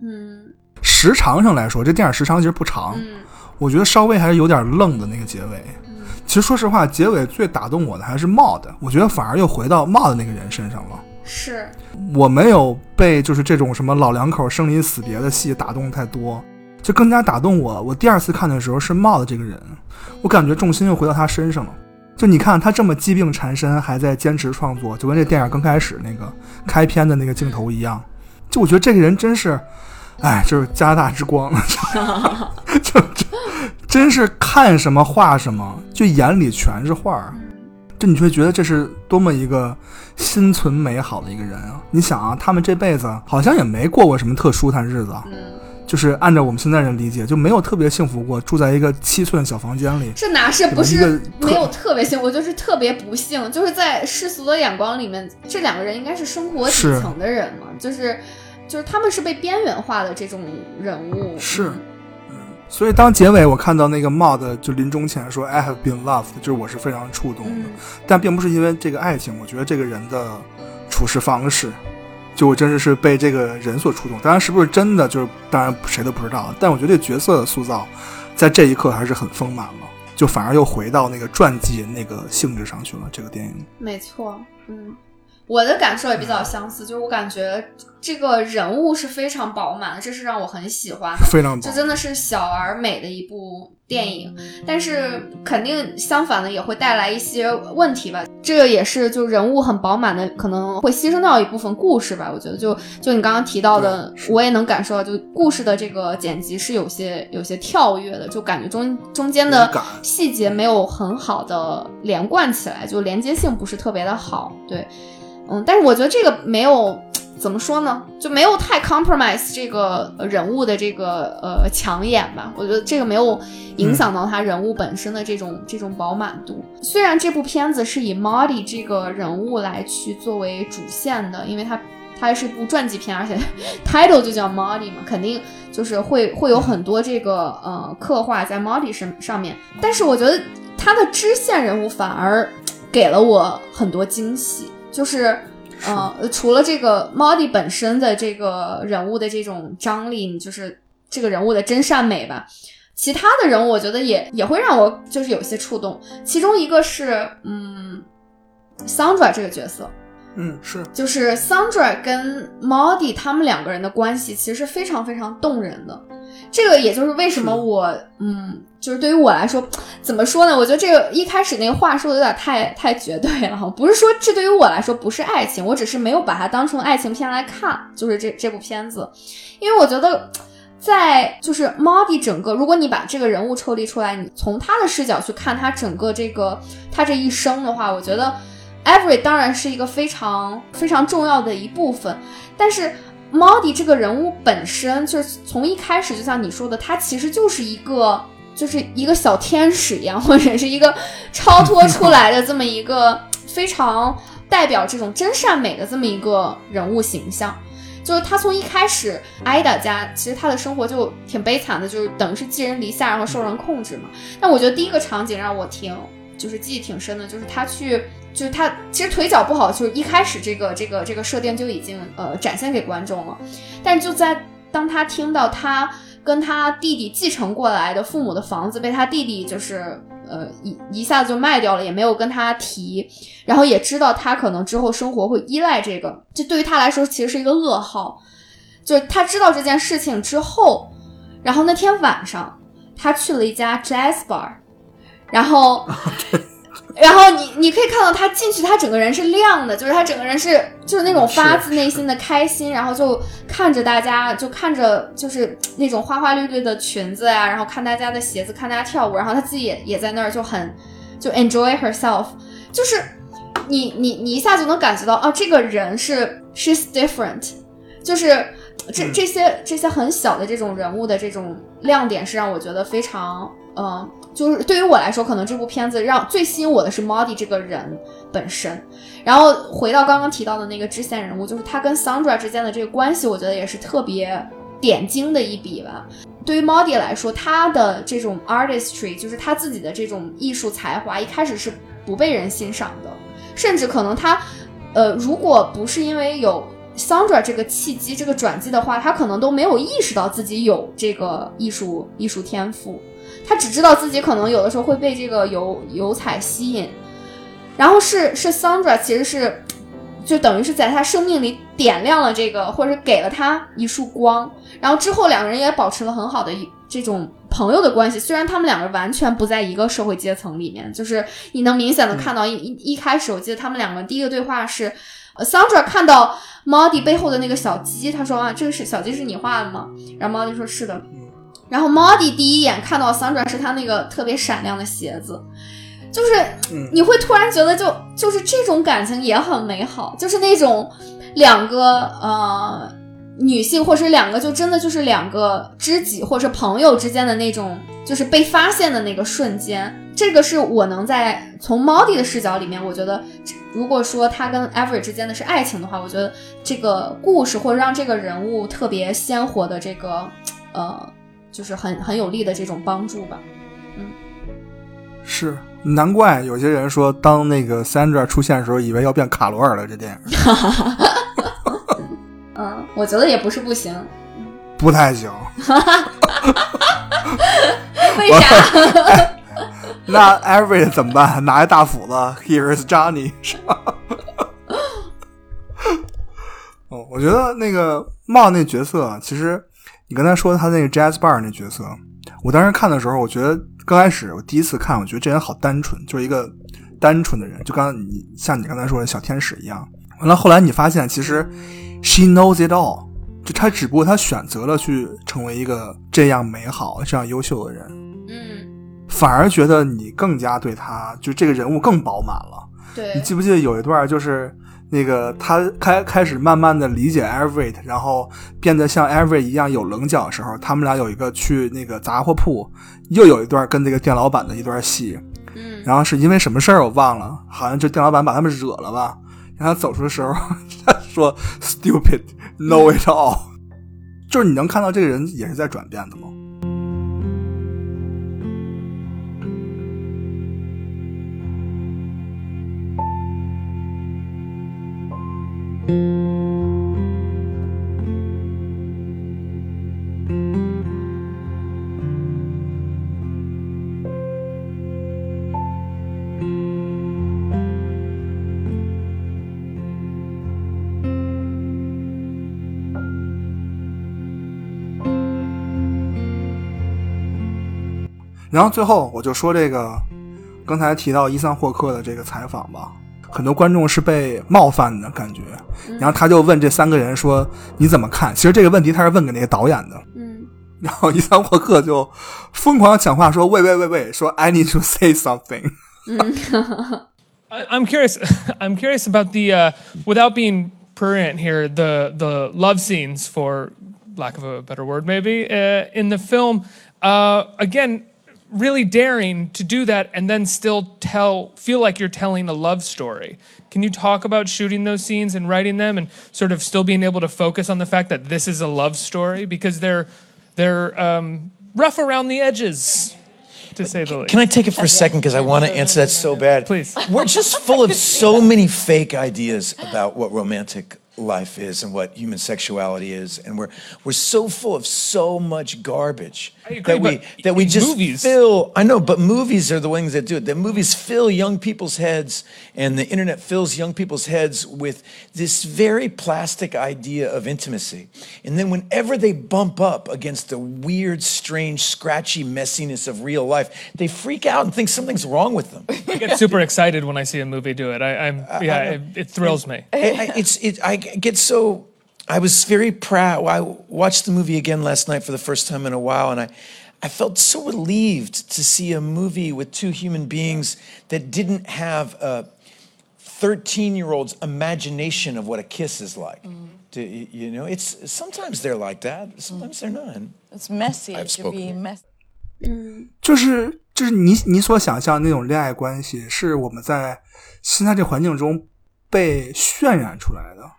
[SPEAKER 8] 嗯
[SPEAKER 4] 时长上来说，这电影时长其实不长，
[SPEAKER 8] 嗯
[SPEAKER 4] 我觉得稍微还是有点愣的那个结尾。其实说实话，结尾最打动我的还是 Mod，我觉得反而又回到 Mod 那个人身上了。
[SPEAKER 8] 是，
[SPEAKER 4] 我没有被就是这种什么老两口生离死别的戏打动太多，就更加打动我。我第二次看的时候是帽子这个人，我感觉重心又回到他身上了。就你看他这么疾病缠身，还在坚持创作，就跟这电影刚开始那个开篇的那个镜头一样。就我觉得这个人真是，哎，就是加拿大之光，就 就真是看什么画什么，就眼里全是画儿。就你就会觉得这是多么一个心存美好的一个人啊！你想啊，他们这辈子好像也没过过什么特舒坦日子，
[SPEAKER 8] 嗯，
[SPEAKER 4] 就是按照我们现在人理解，就没有特别幸福过，住在一个七寸小房间里。
[SPEAKER 3] 这哪是不是没有特别幸福，就是特别不幸，就是在世俗的眼光里面，这两个人应该是生活底层的人嘛，就是就是他们是被边缘化的这种人物，
[SPEAKER 4] 是，嗯，所以当结尾我看到那个 Mod 就临终前说 I have been loved，就是我是非常触动的，
[SPEAKER 3] 嗯
[SPEAKER 4] 但并不是因为这个爱情，我觉得这个人的处事方式，就我真的是被这个人所触动。当然，是不是真的，就是当然谁都不知道。但我觉得这角色的塑造，在这一刻还是很丰满了，就反而又回到那个传记那个性质上去了。这个电影，
[SPEAKER 3] 没错，嗯，我的感受也比较相似，就是我感觉这个人物是非常饱满的，这是让我很喜欢的。
[SPEAKER 4] 非常棒。
[SPEAKER 3] 这真的是小而美的一部电影，但是肯定相反的也会带来一些问题吧。这个也是就人物很饱满的，可能会牺牲掉一部分故事吧。我觉得就就你刚刚提到的我也能感受到，就故事的这个剪辑是有些有些跳跃的，就感觉中中间的细节没有很好的连贯起来，就连接性不是特别的好。对，嗯，但是我觉得这个没有怎么说呢，就没有太 compromise 这个呃人物的这个呃抢眼吧。我觉得这个没有影响到他人物本身的这种、这种饱满度。虽然这部片子是以 Marty 这个人物来去作为主线的，因为它它是一部传记片，而且 title 就叫 Marty 嘛，肯定就是会会有很多这个呃刻画在 Marty 身上面。但是我觉得他的支线人物反而给了我很多惊喜，就是。呃，除了这个 Modi 本身的这个人物的这种张力，就是这个人物的真善美吧。其他的人物，我觉得也也会让我就是有些触动。其中一个是，嗯，Sandra 这个角色，
[SPEAKER 4] 嗯，是
[SPEAKER 3] 就是 Sandra 跟 Maudie 他们两个人的关系其实是非常非常动人的。这个也就是为什么我，嗯，就是对于我来说，怎么说呢？我觉得这个一开始那个话说的有点太太绝对了。不是说这对于我来说不是爱情，我只是没有把它当成爱情片来看，就是这这部片子，因为我觉得。在就是 modi 整个，如果你把这个人物抽离出来，你从他的视角去看他整个这个他这一生的话，我觉得 Every 当然是一个非常非常重要的一部分。但是 modi 这个人物本身就是从一开始，就像你说的，他其实就是一个就是一个小天使一样，或者是一个超脱出来的这么一个非常代表这种真善美的这么一个人物形象。就是他从一开始艾达家，其实他的生活就挺悲惨的，就是等于是寄人篱下，然后受人控制嘛。但我觉得第一个场景让我挺就是记忆挺深的，就是他去，就是他其实腿脚不好，就是一开始这个这个这个设定就已经呃展现给观众了。但就在当他听到他跟他弟弟继承过来的父母的房子被他弟弟就是。呃，一一下子就卖掉了，也没有跟他提，然后也知道他可能之后生活会依赖这个，这对于他来说其实是一个噩耗。就是他知道这件事情之后，然后那天晚上他去了一家 jazz bar，然后。然后你你可以看到他进去，他整个人是亮的，就是他整个人是就是那种发自内心的开心，然后就看着大家，就看着就是那种花花绿绿的裙子呀，然后看大家的鞋子，看大家跳舞，然后他自己也也在那儿就很就 enjoy herself，就是你你你一下就能感觉到啊，这个人是 she's different，就是这这些这些很小的这种人物的这种亮点是让我觉得非常嗯。就是对于我来说，可能这部片子让最吸引我的是 Maudie 这个人本身。然后回到刚刚提到的那个支线人物，就是他跟 Sandra 之间的这个关系，我觉得也是特别点睛的一笔吧。对于 Maudie 来说，他的这种 artistry，就是他自己的这种艺术才华，一开始是不被人欣赏的，甚至可能他，呃，如果不是因为有 Sandra 这个契机、这个转机的话，他可能都没有意识到自己有这个艺术艺术天赋。他只知道自己可能有的时候会被这个油油彩吸引，然后是是 Sandra，其实是就等于是在他生命里点亮了这个，或者是给了他一束光。然后之后两个人也保持了很好的这种朋友的关系，虽然他们两个完全不在一个社会阶层里面，就是你能明显的看到一一一开始，我记得他们两个第一个对话是，Sandra 看到 Maudie 背后的那个小鸡，他说啊，这个是小鸡是你画的吗？然后 Maudie 说是的。然后 Maudie 第一眼看到 Sandra 是他那个特别闪亮的鞋子，就是你会突然觉得就就是这种感情也很美好，就是那种两个呃女性或者两个就真的就是两个知己或者朋友之间的那种就是被发现的那个瞬间，这个是我能在从 Maudie 的视角里面，我觉得如果说他跟 Every 之间的是爱情的话，我觉得这个故事或者让这个人物特别鲜活的这个呃。就是很很有力的这种帮助吧，嗯，
[SPEAKER 4] 是难怪有些人说，当那个 Sandra 出现的时候，以为要变卡罗尔了。这电影，
[SPEAKER 3] 嗯，我觉得也不是不行，
[SPEAKER 4] 不太行，
[SPEAKER 3] 为啥？
[SPEAKER 4] 那 Every 怎么办？拿一大斧子，Here is Johnny，是吧？哦，我觉得那个帽那角色其实。你刚才说他那个 Jazz Bar 那角色，我当时看的时候，我觉得刚开始我第一次看，我觉得这人好单纯，就是一个单纯的人，就刚你像你刚才说的小天使一样。完了后来你发现，其实 She knows it all，就他只不过他选择了去成为一个这样美好、这样优秀的人，
[SPEAKER 3] 嗯，
[SPEAKER 4] 反而觉得你更加对他就这个人物更饱满了。
[SPEAKER 3] 对
[SPEAKER 4] 你记不记得有一段就是。那个他开开始慢慢的理解 Everett，然后变得像 Everett 一样有棱角的时候，他们俩有一个去那个杂货铺，又有一段跟那个店老板的一段戏，
[SPEAKER 3] 嗯，
[SPEAKER 4] 然后是因为什么事儿我忘了，好像就店老板把他们惹了吧，然后走出的时候 他说 Stupid know it all，就是你能看到这个人也是在转变的吗？然后最后我就说这个刚才提到伊桑霍克的这个采访吧。很多观众是被冒犯的感觉，然后他就问这三个人说你怎么看？其实这个问题他是问给那个导演的，
[SPEAKER 9] 嗯，
[SPEAKER 4] 然后伊桑霍克就疯狂抢话说喂喂喂喂，说 I need to say something。
[SPEAKER 10] I, I'm curious. I'm curious about the uh, without being prurient here. The the love scenes, for lack of a better word, maybe uh, in the film. Uh, again, really daring to do that and then still tell feel like you're telling a love story. Can you talk about shooting those scenes and writing them, and sort of still being able to focus on the fact that this is a love story because they're they're um, rough around the edges, to say the least.
[SPEAKER 11] Can I take it for a second because I want to answer that so bad?
[SPEAKER 10] Please.
[SPEAKER 11] We're just full of so many fake ideas about what romantic life is and what human sexuality is, and we're we're so full of so much garbage
[SPEAKER 10] agree,
[SPEAKER 11] that we that we just
[SPEAKER 10] movies-
[SPEAKER 11] fill. I know, but movies are the ones that do it. The movies fill young people's heads, and the internet fills young people's heads with this very plastic idea of intimacy. And then whenever they bump up against the weird, strange, scratchy messiness of real life, they freak out and think something's wrong with them.
[SPEAKER 10] I get super excited when I see a movie do it. I, I'm yeah, it, it thrills me.
[SPEAKER 11] I, I, it's it. I get so. I was very proud. I watched the movie again last night for the first time in a while, and I, I felt so relieved to see a movie with two human beings that didn't have a thirteen-year-old's imagination of what a kiss is like. Do you you know, it's sometimes they're like that. Sometimes they're not.
[SPEAKER 2] It's messy.
[SPEAKER 11] I've
[SPEAKER 2] It can be
[SPEAKER 11] spoken.
[SPEAKER 2] messy.
[SPEAKER 4] 就是就是你你所想象那种恋爱关系，是我们在现在这环境中被渲染出来的。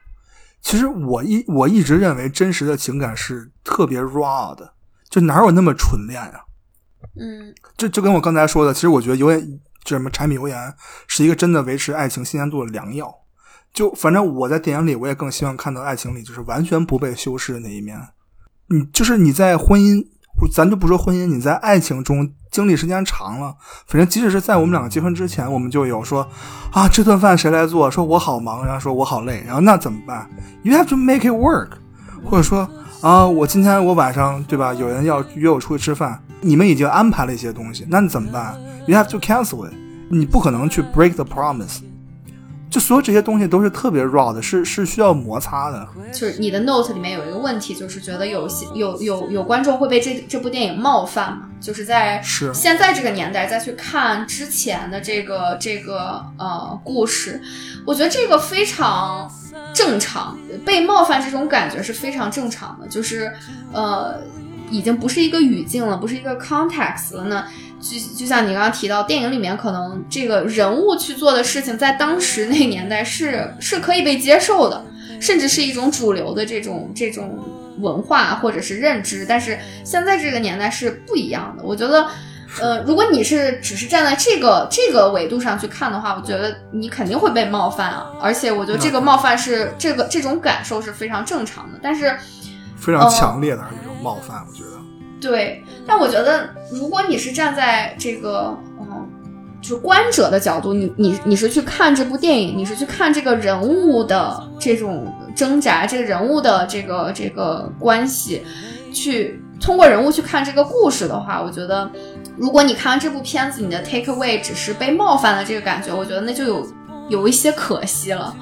[SPEAKER 4] 其实我一我一直认为真实的情感是特别 raw 的，就哪有那么纯恋啊？
[SPEAKER 9] 嗯
[SPEAKER 4] 就就跟我刚才说的，其实我觉得油盐就什么柴米油盐是一个真的维持爱情新鲜度的良药。就反正我在电影里，我也更希望看到爱情里就是完全不被修饰的那一面。你就是你在婚姻，咱就不说婚姻，你在爱情中经历时间长了，反正即使是在我们两个结婚之前，我们就有说啊，这顿饭谁来做？说我好忙，然后说我好累，然后那怎么办？You have to make it work，或者说啊，我今天我晚上对吧？有人要约我出去吃饭，你们已经安排了一些东西，那你怎么办？You have to cancel it，你不可能去 break the promise。就所有这些东西都是特别 raw 的，是是需要摩擦的。
[SPEAKER 3] 就是你的 note 里面有一个问题，就是觉得有些有有有观众会被这这部电影冒犯嘛？就是在
[SPEAKER 4] 是
[SPEAKER 3] 现在这个年代再去看之前的这个这个呃故事，我觉得这个非常正常，被冒犯这种感觉是非常正常的，就是呃已经不是一个语境了，不是一个 context 了呢。就就像你刚刚提到，电影里面可能这个人物去做的事情，在当时那个年代是是可以被接受的，甚至是一种主流的这种这种文化或者是认知。但是现在这个年代是不一样的。我觉得，呃，如果你是只是站在这个这个维度上去看的话，我觉得你肯定会被冒犯啊。而且我觉得这个冒犯是这个这种感受是非常正常的。但是
[SPEAKER 4] 非常强烈的一种冒犯，我觉得。
[SPEAKER 3] 对，但我觉得，如果你是站在这个，嗯，就是观者的角度，你你你是去看这部电影，你是去看这个人物的这种挣扎，这个人物的这个这个关系，去通过人物去看这个故事的话，我觉得，如果你看完这部片子，你的 take away 只是被冒犯了这个感觉，我觉得那就有有一些可惜了，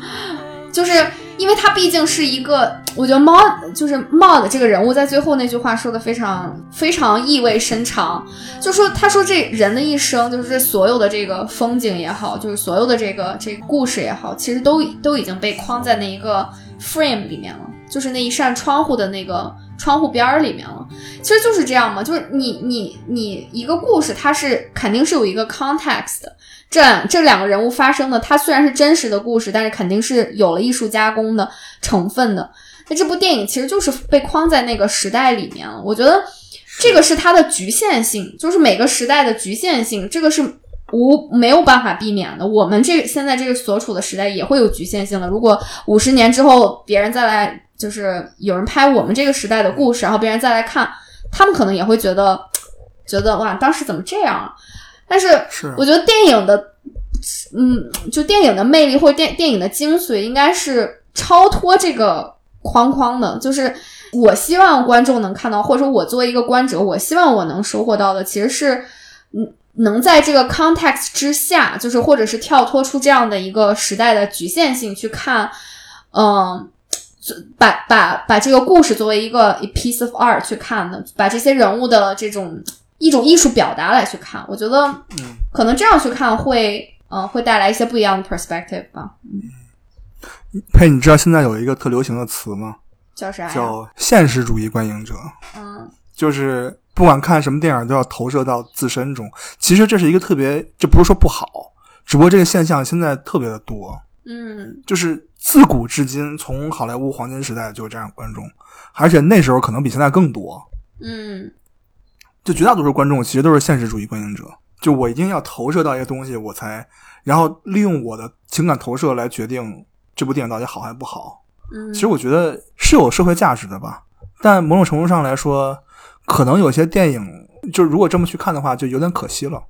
[SPEAKER 3] 就是因为他毕竟是一个，我觉得猫就是猫的这个人物在最后那句话说的非常非常意味深长，就说他说这人的一生，就是这所有的这个风景也好，就是所有的这个这个故事也好，其实都都已经被框在那一个 frame 里面了，就是那一扇窗户的那个窗户边儿里面了。其实就是这样嘛，就是你你你一个故事，它是肯定是有一个 context 的。这这两个人物发生的，它虽然是真实的故事，但是肯定是有了艺术加工的成分的。那这部电影其实就是被框在那个时代里面了。我觉得这个是它的局限性，就是每个时代的局限性，这个是无没有办法避免的。我们这现在这个所处的时代也会有局限性的。如果五十年之后别人再来，就是有人拍我们这个时代的故事，然后别人再来看，他们可能也会觉得觉得哇，当时怎么这样啊？但是
[SPEAKER 4] 是
[SPEAKER 3] 我觉得电影的，嗯，就电影的魅力或者电电影的精髓，应该是超脱这个框框的。就是我希望观众能看到，或者说我作为一个观者，我希望我能收获到的，其实是嗯，能在这个 context 之下，就是或者是跳脱出这样的一个时代的局限性去看，嗯。把把把这个故事作为一个 piece of art 去看的，把这些人物的这种一种艺术表达来去看，我觉得，
[SPEAKER 4] 嗯，
[SPEAKER 3] 可能这样去看会，嗯、会带来一些不一样的 perspective 吧。
[SPEAKER 4] 佩，你知道现在有一个特流行的词吗？
[SPEAKER 3] 叫啥？
[SPEAKER 4] 叫现实主义观影者，
[SPEAKER 3] 嗯
[SPEAKER 4] 就是不管看什么电影都要投射到自身中。其实这是一个特别，这不是说不好，只不过这个现象现在特别的多。
[SPEAKER 3] 嗯
[SPEAKER 4] 就是自古至今，从好莱坞黄金时代就有这样的观众，而且那时候可能比现在更多。
[SPEAKER 3] 嗯
[SPEAKER 4] 就绝大多数观众其实都是现实主义观影者，就我一定要投射到一个东西，我才，然后利用我的情感投射来决定这部电影到底好还是不好。
[SPEAKER 3] 嗯，
[SPEAKER 4] 其实我觉得是有社会价值的吧，但某种程度上来说，可能有些电影就如果这么去看的话，就有点可惜了。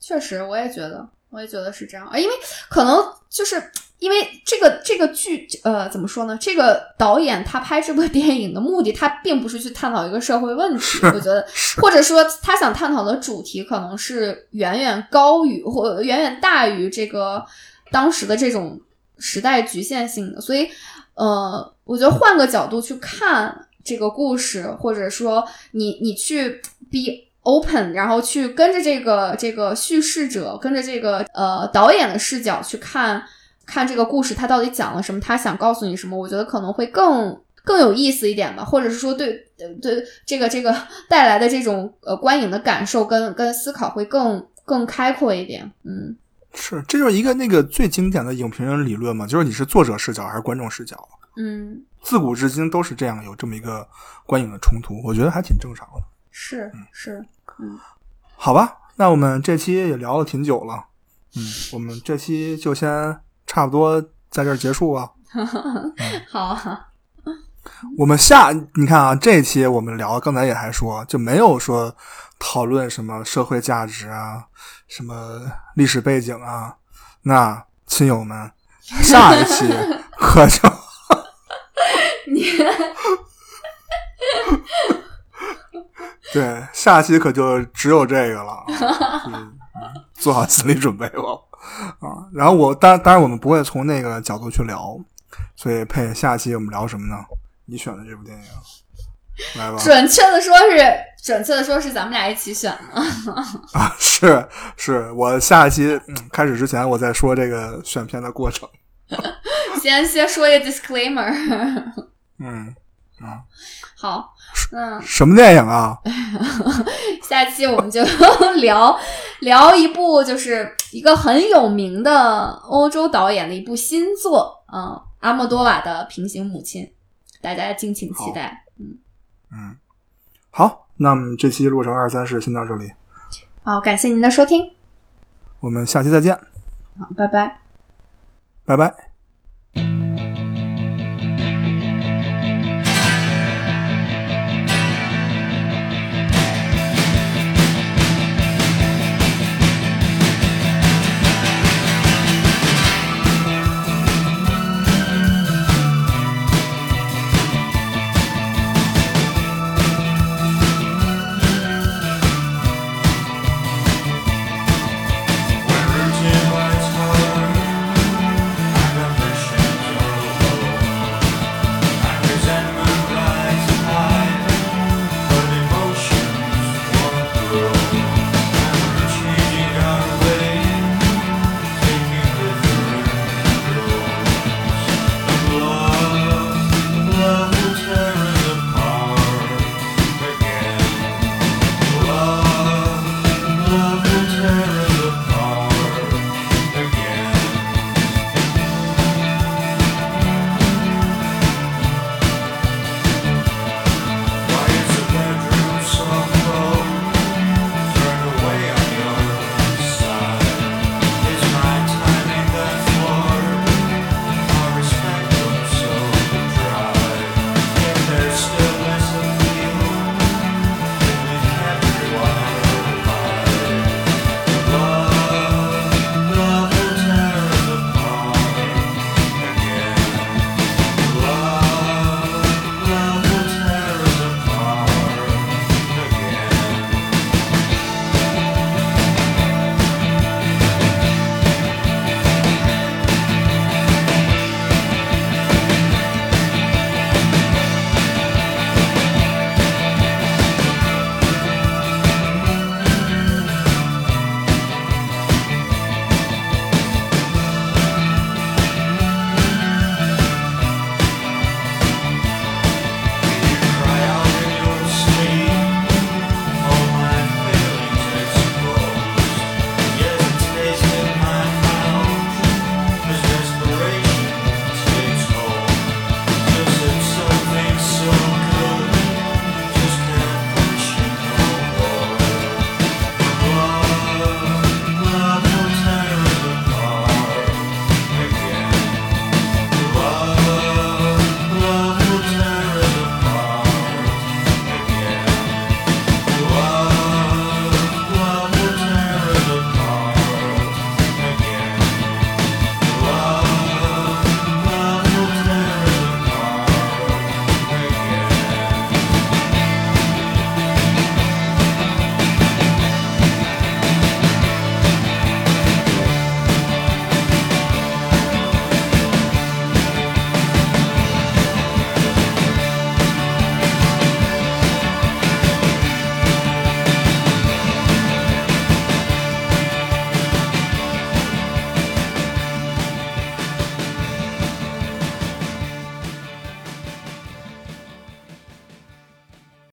[SPEAKER 3] 确实，我也觉得，我也觉得是这样。啊，因为可能就是因为这个这个剧，呃，怎么说呢？这个导演他拍这部电影的目的，他并不是去探讨一个社会问题，我觉得，或者说他想探讨的主题可能是远远高于或远远大于这个当时的这种时代局限性的，所以，呃，我觉得换个角度去看这个故事，或者说你你去 be open，然后去跟着这个这个叙事者，跟着这个呃导演的视角去看看这个故事，他到底讲了什么，他想告诉你什么，我觉得可能会更更有意思一点吧，或者是说对呃对这个这个 带来的这种呃观影的感受跟跟思考会更更开阔一点，嗯
[SPEAKER 4] 是，这就是一个那个最经典的影评人理论嘛，就是你是作者视角还是观众视角。
[SPEAKER 3] 嗯，
[SPEAKER 4] 自古至今都是这样，有这么一个观影的冲突，我觉得还挺正常的。
[SPEAKER 3] 是是，
[SPEAKER 4] 好吧，那我们这期也聊了挺久了，嗯，我们这期就先差不多在这儿结束吧。
[SPEAKER 3] 好，
[SPEAKER 4] 我们下你看啊，这期我们聊，刚才也还说，就没有说讨论什么社会价值啊，什么历史背景啊。那亲友们，下一期 可就
[SPEAKER 3] 你
[SPEAKER 4] 对，下期可就只有这个了，做好心理准备吧。啊，然后我当当然我们不会从那个角度去聊，所以配下期我们聊什么呢？你选的这部电影，来吧。
[SPEAKER 3] 准确的说是准确的说是咱们俩一起选的，
[SPEAKER 4] 啊，是是，我下一期、嗯、开始之前，我再说这个选片的过程。
[SPEAKER 3] 先先说一个 disclaimer，
[SPEAKER 4] 嗯啊，
[SPEAKER 3] 好，那
[SPEAKER 4] 什么电影啊？
[SPEAKER 3] 下期我们就 聊聊一部就是一个很有名的欧洲导演的一部新作，嗯，阿莫多瓦的《平行母亲》，大家敬请期待。
[SPEAKER 4] 嗯，好，那么这期路程二三事先到这里，
[SPEAKER 3] 好，感谢您的收听，
[SPEAKER 4] 我们下期再见，
[SPEAKER 3] 好，拜拜。
[SPEAKER 4] 拜拜。